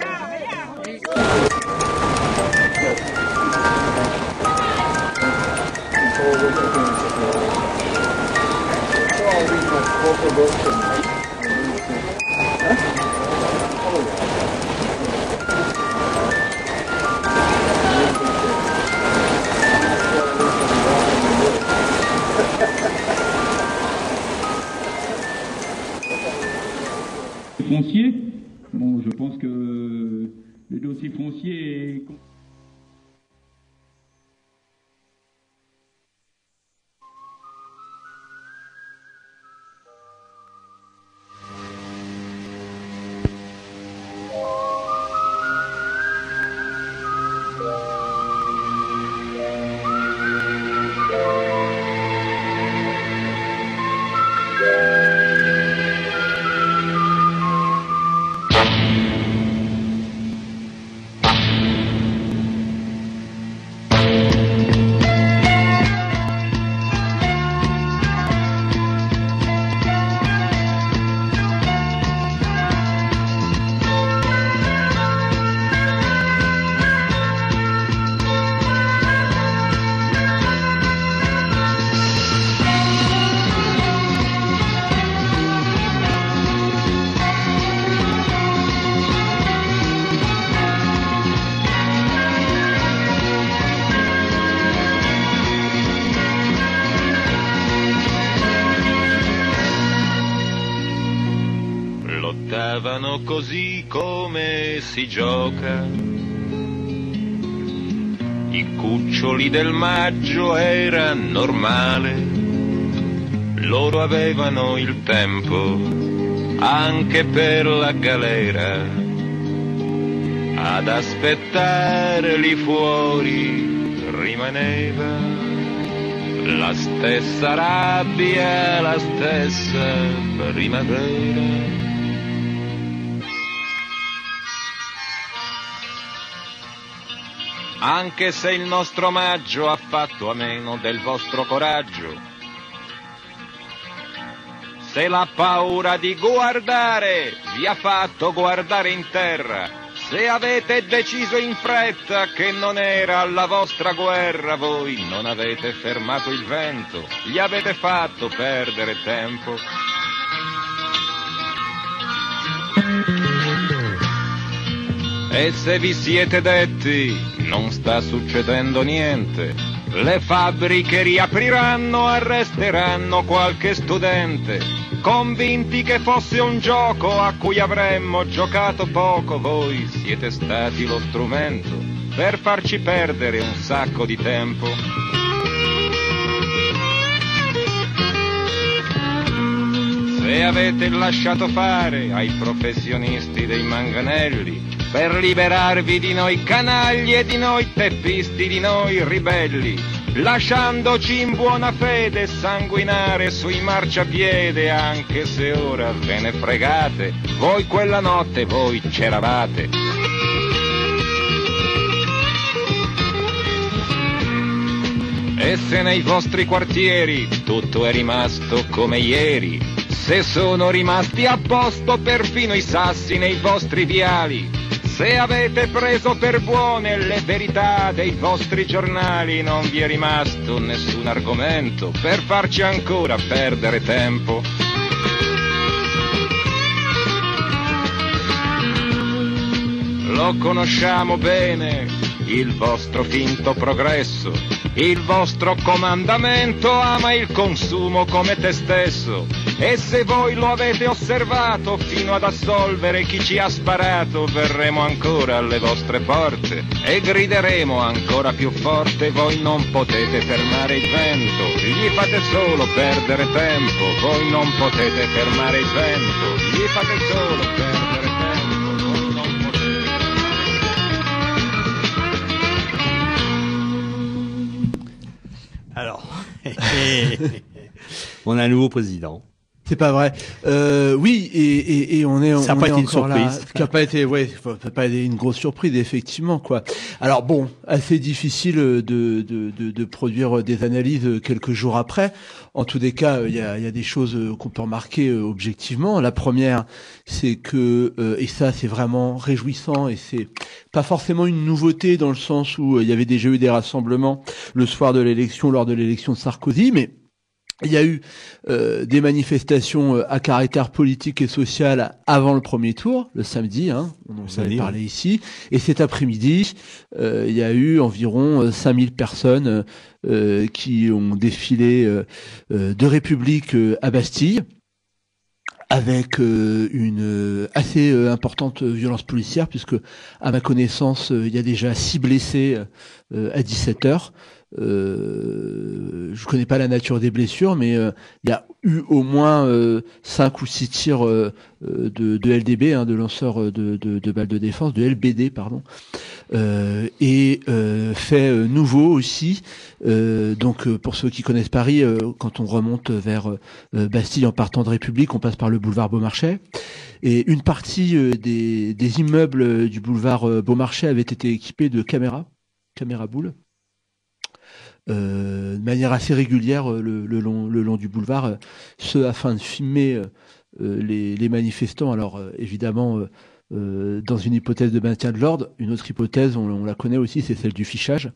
così come si gioca. I cuccioli del maggio era normale. Loro avevano il tempo anche per la galera. Ad aspettare lì fuori rimaneva la stessa rabbia, la stessa primavera. Anche se il nostro maggio ha fatto a meno del vostro coraggio. Se la paura di guardare vi ha fatto guardare in terra, se avete deciso in fretta che non era la vostra guerra, voi non avete fermato il vento, gli avete fatto perdere tempo. E se vi siete detti non sta succedendo niente, le fabbriche riapriranno, arresteranno qualche studente, convinti che fosse un gioco a cui avremmo giocato poco, voi siete stati lo strumento per farci perdere un sacco di tempo. Se avete lasciato fare ai professionisti dei manganelli per liberarvi di noi canagli e di noi teppisti, di noi ribelli, lasciandoci in buona fede sanguinare sui marciapiede, anche se ora ve ne fregate, voi quella notte voi c'eravate. E se nei vostri quartieri tutto è rimasto come ieri, se sono rimasti a posto perfino i sassi nei vostri viali, se avete preso per buone le verità dei vostri giornali, non vi è rimasto nessun argomento per farci ancora perdere tempo. Lo conosciamo bene, il vostro finto progresso, il vostro comandamento ama il consumo come te stesso. E se voi lo avete osservato fino ad assolvere chi ci ha sparato, verremo ancora alle vostre porte e grideremo ancora più forte, voi non potete fermare il vento, gli fate solo perdere tempo, voi non potete fermare il vento, gli fate solo perdere tempo. Alors, on a un nouveau président. C'est pas vrai. Euh, oui, et, et, et on est. Ça n'a on pas est été une là. surprise. Ce qui a pas été, ouais, ça pas été une grosse surprise, effectivement, quoi. Alors bon, assez difficile de, de, de, de produire des analyses quelques jours après. En tous des cas, il y a, y a des choses qu'on peut remarquer euh, objectivement. La première, c'est que, euh, et ça, c'est vraiment réjouissant, et c'est pas forcément une nouveauté dans le sens où euh, il y avait déjà eu des rassemblements le soir de l'élection, lors de l'élection de Sarkozy, mais il y a eu euh, des manifestations euh, à caractère politique et social avant le premier tour, le samedi, hein, on en avait parlé ici, et cet après-midi, euh, il y a eu environ euh, 5000 personnes euh, qui ont défilé de République à Bastille avec euh, une euh, assez euh, importante violence policière, puisque à ma connaissance, il y a déjà six blessés à 17 heures. Euh, je connais pas la nature des blessures, mais euh, il y a eu au moins euh, cinq ou six tirs euh, euh, de, de LDB, hein, de lanceurs euh, de, de, de balles de défense, de LBD, pardon. Et fait nouveau aussi. Donc pour ceux qui connaissent Paris, quand on remonte vers Bastille en partant de République, on passe par le boulevard Beaumarchais. Et une partie des, des immeubles du boulevard Beaumarchais avait été équipés de caméras, caméras boules. Euh, de manière assez régulière euh, le, long, du boulevard, euh, ce afin de filmer les, manifestants. Alors évidemment, dans une hypothèse de maintien de l'ordre, une autre hypothèse, on, la connaît aussi, c'est celle du fichage,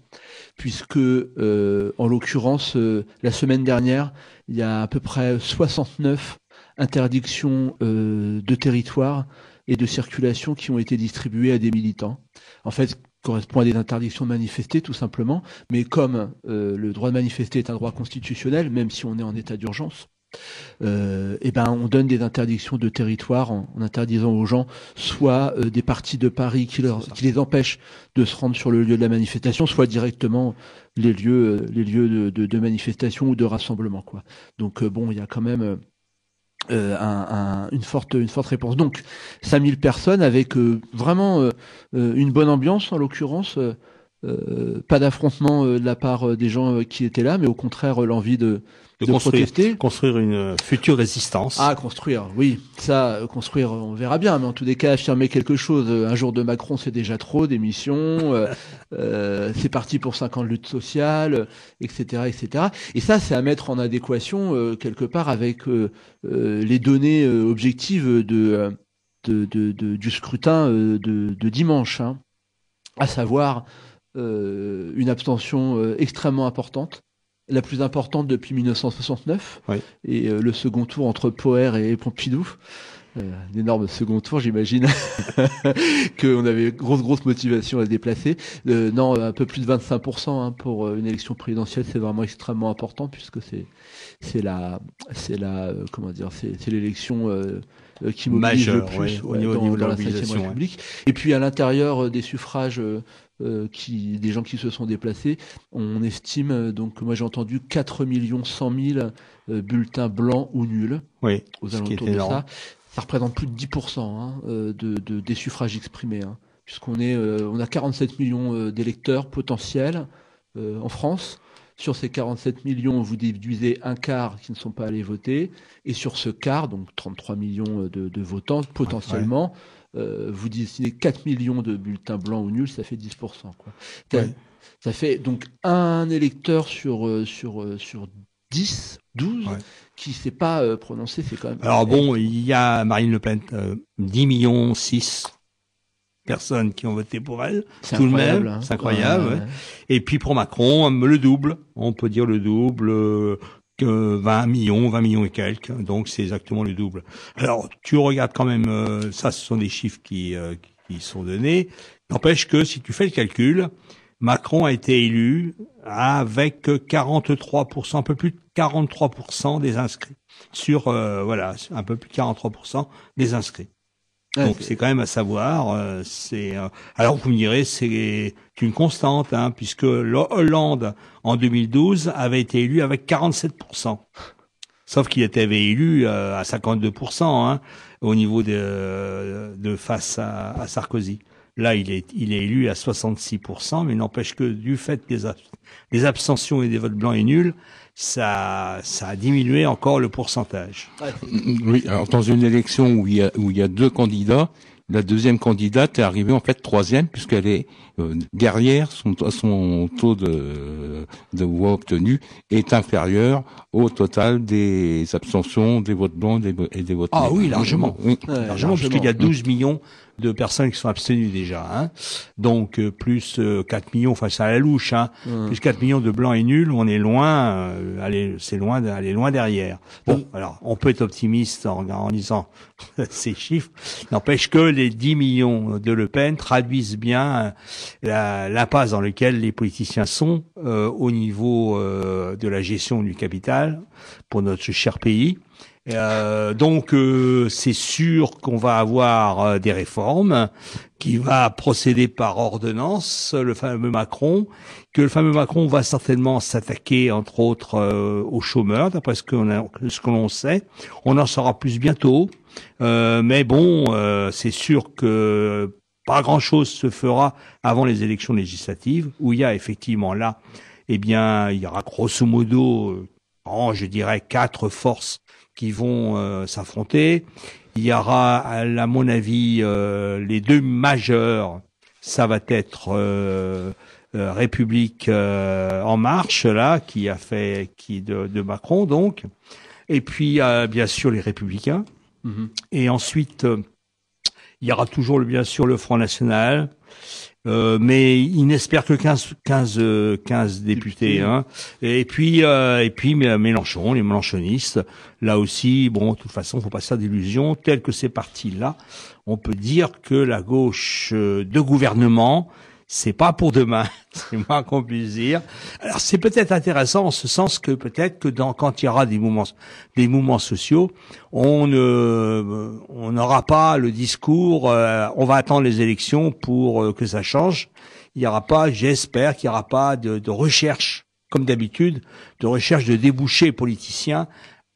puisque en l'occurrence, la semaine dernière, il y a à peu près 69 interdictions de territoire et de circulation qui ont été distribuées à des militants. En fait, correspond à des interdictions de manifester tout simplement, mais comme euh, le droit de manifester est un droit constitutionnel, même si on est en état d'urgence, euh, eh ben on donne des interdictions de territoire en, en interdisant aux gens soit euh, des parties de Paris qui, leur, qui les empêchent de se rendre sur le lieu de la manifestation, soit directement les lieux, euh, les lieux de, de, de manifestation ou de rassemblement. Quoi. Donc bon, il y a quand même euh, un, un- une forte une forte réponse. Donc 5000 personnes avec euh, vraiment euh, une bonne ambiance en l'occurrence. pas d'affrontement de la part des gens qui étaient là, mais au contraire l'envie de, De, de construire, protester. construire une euh, future résistance. Ah, construire, oui. Ça, euh, construire, on verra bien. Mais en tous les cas, affirmer quelque chose, euh, un jour de Macron, c'est déjà trop, d'émissions. euh, euh, c'est parti pour cinq ans de lutte sociale, euh, etc., etc. Et ça, c'est à mettre en adéquation euh, quelque part avec les données euh, objectives de, de, de- du scrutin de, de dimanche, hein. à savoir euh, une abstention euh, extrêmement importante la plus importante depuis 1969 et euh, le second tour entre Poher et Pompidou. Euh, un énorme second tour, j'imagine, qu'on avait grosse grosse motivation à se déplacer. Euh, non, un peu plus de 25% hein, pour euh, une élection présidentielle, c'est vraiment extrêmement important puisque c'est c'est la c'est la comment dire c'est c'est l'élection euh, qui mobilise le plus ouais, au niveau- au dans, niveau de dans la ouais. République. Et puis à l'intérieur des suffrages euh, qui des gens qui se sont déplacés, on estime euh, donc moi j'ai entendu 4 millions 100 000 euh, bulletins blancs ou nuls Oui, aux alentours de énorme. ça. Ça représente plus de 10% hein, de, de- des suffrages exprimés, hein, puisqu'on est euh, on a 47 millions d'électeurs potentiels euh, en France. Sur ces 47 millions, vous déduisez un quart qui ne sont pas allés voter, et sur ce quart, donc 33 millions de, de votants potentiellement, euh, vous dessinez 4 millions de bulletins blancs ou nuls, ça fait 10%. Quoi. Ça, Ouais. ça fait donc un électeur sur, euh, sur, euh, sur 10, 12 qui ne s'est pas euh, prononcé, c'est quand même. Alors bon, il y a Marine Le Pen, euh, 10 millions 6 personnes qui ont voté pour elle, C'est tout incroyable, même, hein. c'est incroyable. Ouais, ouais. ouais. Et puis pour Macron, euh, le double, on peut dire le double, euh, 20 millions, 20 millions et quelques, donc c'est exactement le double. Alors tu regardes quand même, euh, ça ce sont des chiffres qui, euh, qui sont donnés, n'empêche que si tu fais le calcul, Macron a été élu avec 43%, un peu plus de 43% des inscrits sur euh, voilà un peu plus de 43% des inscrits. Donc c'est- quand même à savoir. euh, c'est euh, alors vous me direz c'est une constante hein, puisque le Hollande en 2012 avait été élu avec 47%. Sauf qu'il était élu euh, à 52% hein, au niveau de, de face à, à Sarkozy. Là, il est, il est élu à 66%, mais n'empêche que du fait des, ab- des abstentions et des votes blancs et nuls, ça, ça a diminué encore le pourcentage. Oui, alors dans une élection où il y a, où il y a deux candidats, la deuxième candidate est arrivée en fait troisième puisqu'elle est euh, derrière son, son taux de, de voix obtenu est inférieur au total des abstentions, des votes blancs et des, et des votes Ah oui, largement. Oui. largement, puisqu'il y a 12 millions de personnes qui sont abstenues déjà. Hein. Donc, euh, plus euh, 4 millions, enfin, c'est à la louche, hein. Mm. plus 4 millions de blancs et nuls, on est loin, euh, allez, c'est loin d'aller loin derrière. Bon, alors, on peut être optimiste en, en lisant ces chiffres. N'empêche que les 10 millions de Le Pen traduisent bien la- l'impasse dans laquelle les politiciens sont euh, au niveau euh, de la gestion du capital pour notre cher pays. Euh, donc euh, c'est sûr qu'on va avoir euh, des réformes, qui va procéder par ordonnance, le fameux Macron, que le fameux Macron va certainement s'attaquer entre autres euh, aux chômeurs, d'après ce qu'on ce que l'on sait. On en saura plus bientôt, Euh, mais bon, c'est sûr que pas grand-chose se fera avant les élections législatives, où il y a effectivement là, eh bien, il y aura grosso modo, euh, je dirais, quatre forces qui vont euh, s'affronter. Il y aura, à à mon avis, euh, les deux majeurs. Ça va être euh, euh, République euh, en marche là, qui a fait qui de, de Macron donc, et puis euh, bien sûr les Républicains. Mhm. Et ensuite, il y aura toujours bien sûr le Front National. Euh, mais il n'espère que 15, 15, euh, 15 députés. Hein. Et puis, euh, et puis Mé- Mélenchon, les Mélenchonistes, là aussi, bon, de toute façon, faut pas se faire d'illusions. Tel que ces partis-là, on peut dire que la gauche de gouvernement, c'est pas pour demain, c'est moins qu'on puisse dire. Alors c'est peut-être intéressant en ce sens que peut-être que dans, quand il y aura des mouvements, des mouvements sociaux, on ne, on n'aura pas le discours. euh, on va attendre les élections pour euh, que ça change. Il y aura pas, j'espère qu'il y aura pas de, de recherche, comme d'habitude, de recherche de débouchés politiciens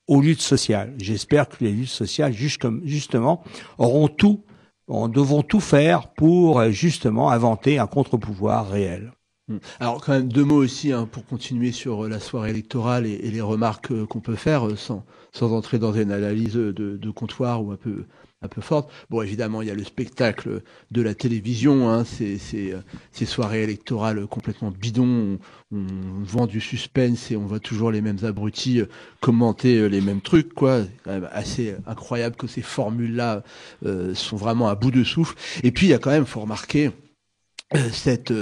aux luttes sociales. J'espère que les luttes sociales, justement, auront tout on devront tout faire pour euh, justement inventer un contre-pouvoir réel. Mm. Alors quand même deux mots aussi hein, pour continuer sur euh, la soirée électorale et, les remarques euh, qu'on peut faire sans, entrer dans une analyse de comptoir ou un peu un peu forte. Bon évidemment il y a le spectacle de la télévision, hein, euh, ces soirées électorales complètement bidons, on, vend du suspense et on voit toujours les mêmes abrutis euh, commenter euh, les mêmes trucs quoi. C'est quand même assez incroyable que ces formules là sont vraiment à bout de souffle. Et puis il y a quand même faut remarquer cette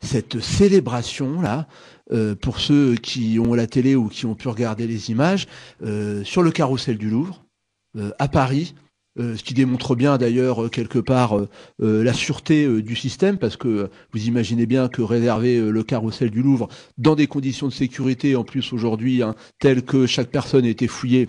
cette célébration là euh, pour ceux qui ont la télé ou qui ont pu regarder les images sur le carrousel du Louvre à Paris euh, ce qui démontre bien d'ailleurs euh, quelque part euh, euh, la sûreté du système, parce que vous imaginez bien que réserver le carrousel du Louvre dans des conditions de sécurité, en plus aujourd'hui, hein, telles que chaque personne était fouillée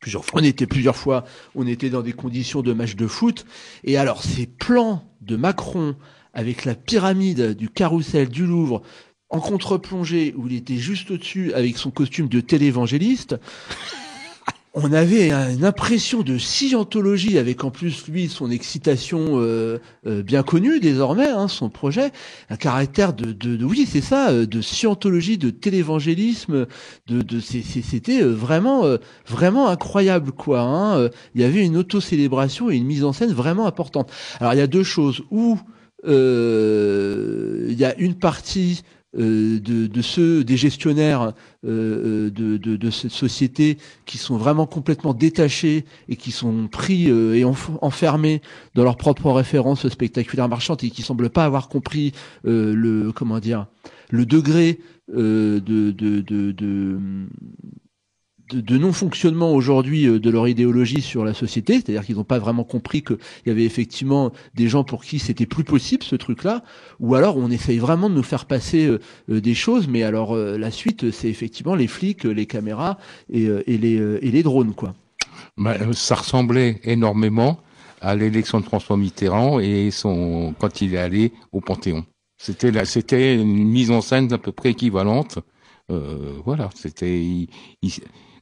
plusieurs fois. On était plusieurs fois, on était dans des conditions de match de foot. Et alors ces plans de Macron avec la pyramide du carrousel du Louvre en contre-plongée où il était juste au-dessus avec son costume de télévangéliste. On avait une impression de scientologie avec en plus lui son excitation euh, euh, bien connue désormais, hein, son projet, un caractère de, de, de- oui c'est ça, euh, de scientologie, de télévangélisme, de, de c'était euh, vraiment euh, vraiment incroyable quoi. hein. Euh, Il y avait une auto-célébration et une mise en scène vraiment importante. Alors il y a deux choses où il y a une partie de, de ceux des gestionnaires euh, de, de, de cette société qui sont vraiment complètement détachés et qui sont pris euh, et enf- enfermés dans leur propre référence spectaculaire marchande et qui semblent pas avoir compris euh, le comment dire le degré euh, de, de, de, de, de, non-fonctionnement aujourd'hui euh, de leur idéologie sur la société, c'est-à-dire qu'ils n'ont pas vraiment compris qu'il y avait effectivement des gens pour qui c'était plus possible ce truc-là, ou alors on essaye vraiment de nous faire passer euh, euh, des choses, mais alors la suite c'est effectivement les flics, les caméras et, les, drones quoi. Bah, ça ressemblait énormément à l'élection de François Mitterrand et son quand il est allé au Panthéon. C'était là, c'était une mise en scène à peu près équivalente. Voilà, c'était.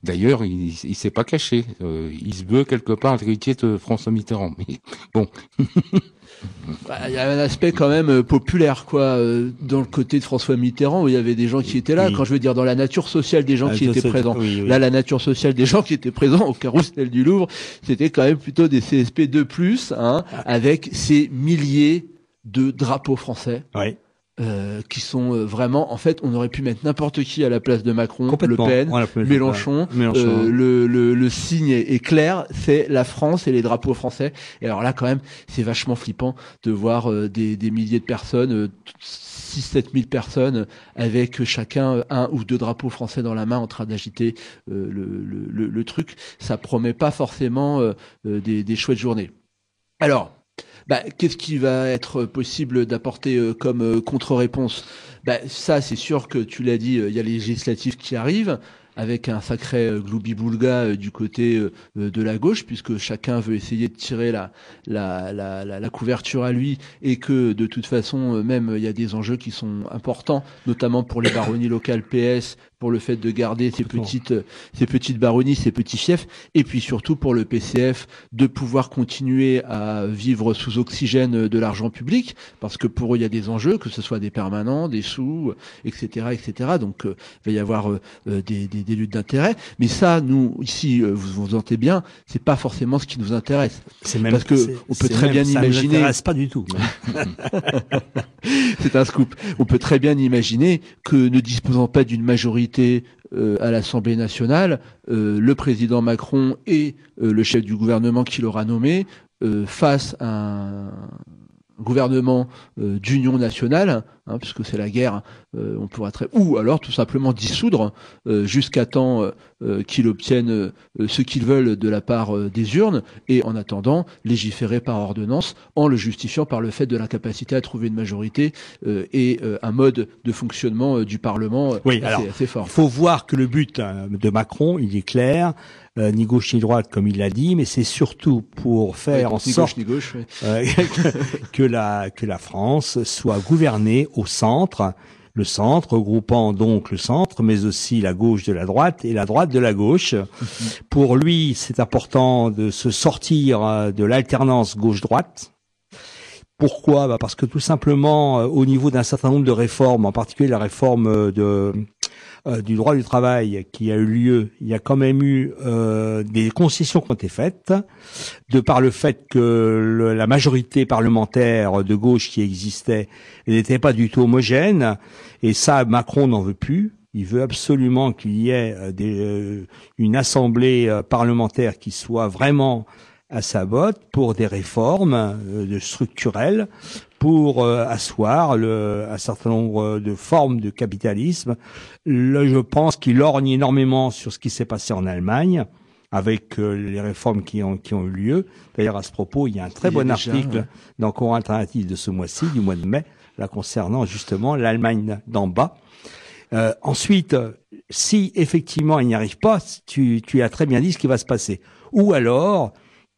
D'ailleurs, il, il s'est pas caché. Euh, il se veut quelque part l'héritier de François Mitterrand. Mais bon. Bah, Il y a un aspect quand même euh, populaire, quoi, euh, dans le côté de François Mitterrand, où il y avait des gens qui étaient là. Oui. Quand je veux dire dans la nature sociale des gens Ah, qui étaient présents. oui, oui. Là, la nature sociale des gens qui étaient présents au carrousel du Louvre, c'était quand même plutôt des CSP de plus, hein, Ah. avec ces milliers de drapeaux français. Oui. Euh, qui sont euh, vraiment, en fait, on aurait pu mettre n'importe qui à la place de Macron, Le. Pen, Mélenchon. Mélenchon. Euh, le, le, le signe est, est clair, c'est la France et les drapeaux français. Et alors là, quand même, c'est vachement flippant de voir euh, des, des milliers de personnes, euh, 6-7 000 personnes, avec chacun un ou deux drapeaux français dans la main en train d'agiter euh, le, le, le, truc. Ça promet pas forcément euh, euh, des, des chouettes journées. Alors, bah, qu'est-ce qui va être possible d'apporter euh, comme euh, contre-réponse? Bah, Ça, c'est sûr que tu l'as dit, euh, il y a les législatives qui arrivent avec un sacré gloubi-boulga du côté de la gauche, puisque chacun veut essayer de tirer la, la, la, la, couverture à lui, et que de toute façon, même il y a des enjeux qui sont importants, notamment pour les baronnies locales PS, pour le fait de garder ces petites, euh, ces petites baronnies, ces petits fiefs, et puis surtout pour le PCF de pouvoir continuer à vivre sous oxygène de l'argent public, parce que pour eux il y a des enjeux, que ce soit des permanents, des sous, etc., etc. Donc euh, il va y avoir euh, euh, des, des, des luttes d'intérêt, mais ça, nous ici, euh, vous vous entendez bien, c'est pas forcément ce qui nous intéresse, C'est même- parce que on peut très même- bien ça nous imaginer. intéresse pas du tout. C'est un scoop. On peut très bien imaginer que ne disposant pas d'une majorité euh, à l'Assemblée nationale, euh, le président Macron et euh, le chef du gouvernement qui l'aura nommé euh, fassent un gouvernement euh, d'union nationale, hein, puisque c'est la guerre, euh, on pourra très ou alors tout simplement dissoudre euh, jusqu'à temps euh, euh, qu'ils obtiennent euh, ce qu'ils veulent de la part des urnes, et en attendant légiférer par ordonnance en le justifiant par le fait de l'incapacité à trouver une majorité euh, et euh, un mode de fonctionnement du Parlement Oui, assez, alors, assez fort. il faut voir que le but de Macron, il est clair, euh, ni gauche ni droite, comme il l'a dit, mais c'est surtout pour faire Ouais, en ni sorte gauche, ni gauche, ouais. euh, que la que la France soit gouvernée au centre, le centre regroupant donc le centre, mais aussi la gauche de la droite et la droite de la gauche. Pour lui, c'est important de se sortir euh, de l'alternance gauche-droite. Pourquoi? Bah Parce que tout simplement, euh, au niveau d'un certain nombre de réformes, en particulier la réforme de euh, du droit du travail qui a eu lieu, il y a quand même eu euh, des concessions qui ont été faites, de par le fait que la majorité parlementaire de gauche qui existait n'était pas du tout homogène, et ça, Macron n'en veut plus. Il veut absolument qu'il y ait euh, euh, une assemblée parlementaire qui soit vraiment à sa botte pour des réformes euh, de structurelles, pour euh, asseoir le, un certain nombre de formes de capitalisme. Là, je pense qu'il lorgne énormément sur ce qui s'est passé en Allemagne avec euh, les réformes qui ont, qui ont eu lieu. D'ailleurs, à ce propos, il y a un très Il bon déjà, article ouais. dans Courant Alternatif de ce mois-ci, du mois de mai, là concernant justement l'Allemagne d'en bas. Euh, ensuite, si effectivement il n'y arrive pas, tu, tu as très bien dit ce qui va se passer. Ou alors,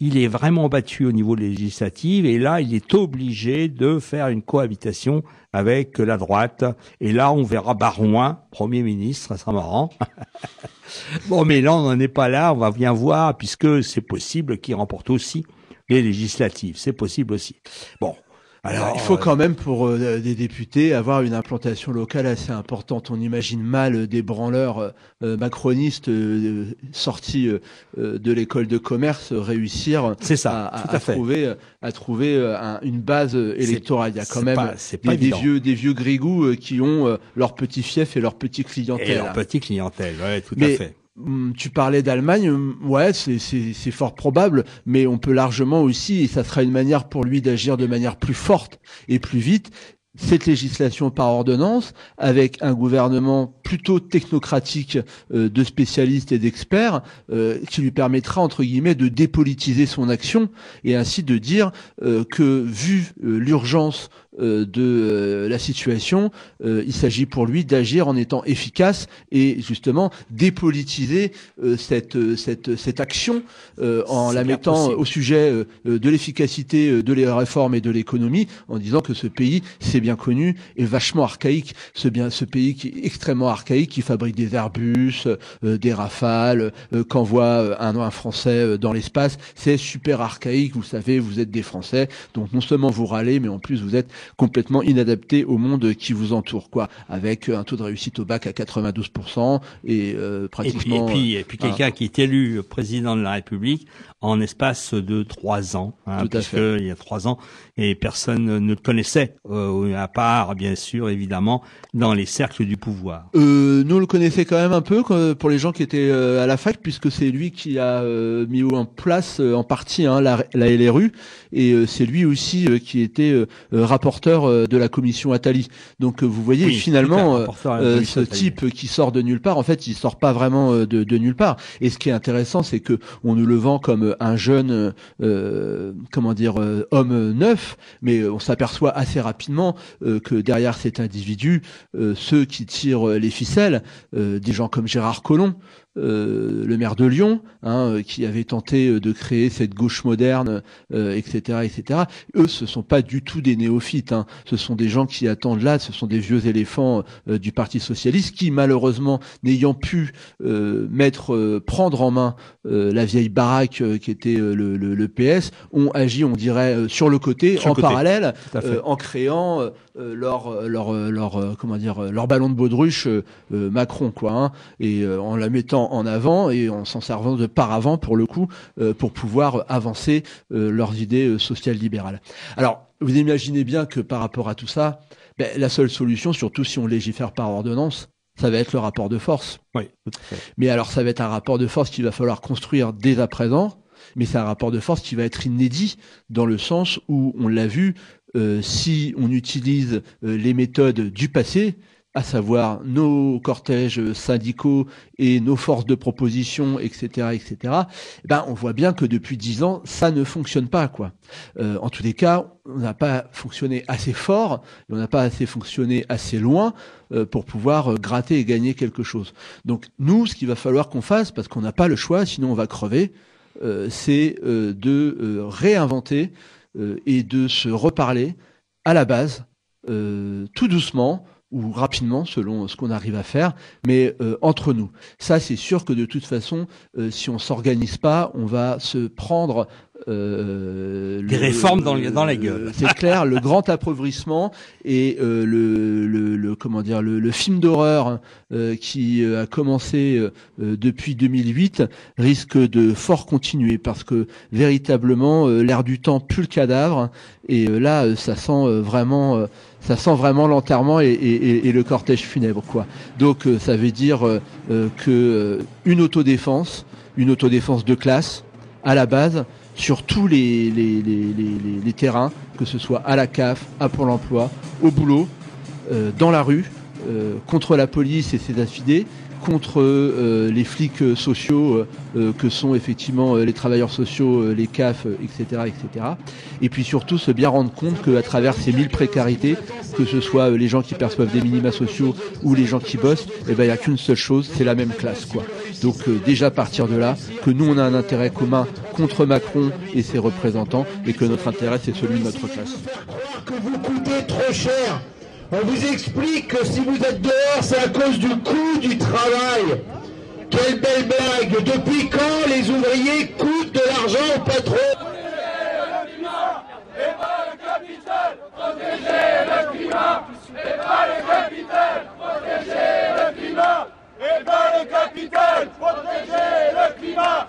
il est vraiment battu au niveau législatif et là, il est obligé de faire une cohabitation avec la droite. Et là, on verra Barouin, Premier ministre, ça sera marrant. bon, mais là, on n'en est pas là, on va bien voir, puisque c'est possible qu'il remporte aussi les législatives. C'est possible aussi. Bon. Alors, il faut euh, quand même pour euh, des députés avoir une implantation locale assez importante. On imagine mal euh, des branleurs euh, macronistes euh, sortis de l'école de commerce réussir C'est ça, à, trouver à trouver un- une base électorale. Il y a quand même pas- des, vieux des vieux grigous euh, qui ont euh, leur petit fief et leur petit clientèle. et leur petite clientèle, ouais, tout Mais, à fait. Hum, Tu parlais d'Allemagne, hum, ouais, c'est- fort probable, mais on peut largement aussi, et ça sera une manière pour lui d'agir de manière plus forte et plus vite, cette législation par ordonnance, avec un gouvernement plutôt technocratique euh, de spécialistes et d'experts, euh, qui lui permettra, entre guillemets, de dépolitiser son action et ainsi de dire euh, que, vu l'urgence de euh, la situation. Euh, il s'agit pour lui d'agir en étant efficace et justement dépolitiser euh, cette, euh, cette, cette action euh, en la mettant possible. au sujet euh, euh, de l'efficacité euh, de la réforme et de l'économie en disant que ce pays, c'est bien connu, est vachement archaïque. Ce, bien, ce pays qui est extrêmement archaïque, qui fabrique des Airbus, euh, des Rafales, euh, qu'envoie euh, un, un Français euh, dans l'espace, c'est super archaïque. Vous savez, vous êtes des Français, donc non seulement vous râlez, mais en plus vous êtes complètement inadaptés au monde qui vous entoure, quoi. Avec un taux de réussite au bac à 92% et euh, Et puis, et pratiquement. puis, et puis euh, quelqu'un qui est élu président de la République en espace de trois ans, hein, Tout à puisque il y a trois ans et personne ne le connaissait, euh, à part bien sûr évidemment dans les cercles du pouvoir. Euh, nous on le connaissait quand même un peu pour les gens qui étaient euh, à la fac puisque c'est lui qui a euh, mis en place en partie hein, la, la LRU et c'est lui aussi qui était euh, rapporteur euh, de la commission Attali. Donc euh, vous voyez Oui, finalement euh, ce Attali. type qui sort de nulle part en fait il sort pas vraiment de, de nulle part. Et ce qui est intéressant c'est que on nous le vend comme un jeune euh, comment dire homme neuf mais on s'aperçoit assez rapidement euh, que derrière cet individu ceux qui tirent les ficelles, des gens comme Gérard Collomb, euh, le maire de Lyon, hein, euh, qui avait tenté euh, de créer cette gauche moderne, euh, etc., etc. Eux, ce sont pas du tout des néophytes. Hein. Ce sont des gens qui attendent là. Ce sont des vieux éléphants euh, du Parti socialiste qui, malheureusement, n'ayant pu euh, mettre, euh, prendre en main euh, la vieille baraque euh, qui était euh, le, le- le PS, ont agi, on dirait, euh, sur le côté, Sur en côté. parallèle, euh, en créant leur leur leur comment dire leur ballon de baudruche Macron quoi hein, et euh, en la mettant en avant et en s'en servant de paravent pour le coup euh, pour pouvoir avancer euh, leurs idées euh, sociales libérales. Alors vous imaginez bien que par rapport à tout ça, ben, la seule solution, surtout si on légifère par ordonnance, ça va être le rapport de force. Oui. Mais alors ça va être un rapport de force qu'il va falloir construire dès à présent, mais c'est un rapport de force qui va être inédit dans le sens où, on l'a vu, euh, si on utilise euh, les méthodes du passé, à savoir nos cortèges syndicaux et nos forces de proposition, etc., etc., eh ben on voit bien que depuis dix ans, ça ne fonctionne pas, quoi. Euh, en tous les cas, on n'a pas fonctionné assez fort, et on n'a pas assez fonctionné assez loin euh, pour pouvoir euh, gratter et gagner quelque chose. Donc nous, ce qu'il va falloir qu'on fasse, parce qu'on n'a pas le choix, sinon on va crever, euh, c'est euh, de réinventer et de se reparler à la base, tout doucement ou rapidement selon ce qu'on arrive à faire, mais euh, entre nous. Ça, c'est sûr que de toute façon, euh, si on s'organise pas, on va se prendre euh, Des réformes dans le- dans la gueule. C'est clair, le grand appauvrissement et euh, le, le, le- comment dire le, le film d'horreur euh, qui euh, a commencé euh, euh, depuis 2008 risque de fort continuer parce que véritablement euh, l'air du temps pue le cadavre et euh, là euh, ça sent euh, vraiment euh, ça sent vraiment l'enterrement et, le cortège funèbre quoi. Donc euh, ça veut dire euh, euh, que une autodéfense, une autodéfense de classe à la base sur tous les, terrains, que ce soit à la CAF, à Pôle emploi, au boulot, dans la rue, contre la police et ses affidés, contre euh, les flics euh, sociaux euh, euh, que sont effectivement euh, les travailleurs sociaux, les CAF, etc., etc. Et puis surtout se bien rendre compte qu'à travers ces mille précarités, que ce soit les gens qui perçoivent des minima sociaux ou les gens qui bossent, eh ben il n'y a qu'une seule chose, c'est la même classe, quoi. Donc euh, déjà partir de là, que nous on a un intérêt commun contre Macron et ses représentants, et que notre intérêt c'est celui de notre classe. On vous explique que si vous êtes dehors, c'est à cause du coût du travail. Quelle belle blague Depuis quand les ouvriers coûtent de l'argent au patron? Protéger le climat.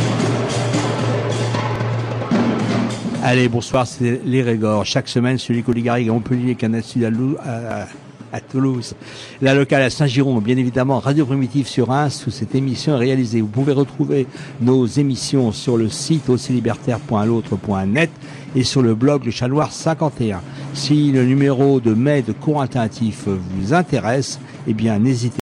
Allez, bonsoir, c'est les Régors. Chaque semaine, sur les Coligari à Montpellier, Canal Sud à, à Toulouse. La locale à Saint-Giron, bien évidemment, Radio Primitive sur 1, où cette émission est réalisée. Vous pouvez retrouver nos émissions sur le site aussilibertaire.l'autre.net et sur le blog Le Chanoir 51. Si le numéro de mai de alternatif vous intéresse, eh bien, n'hésitez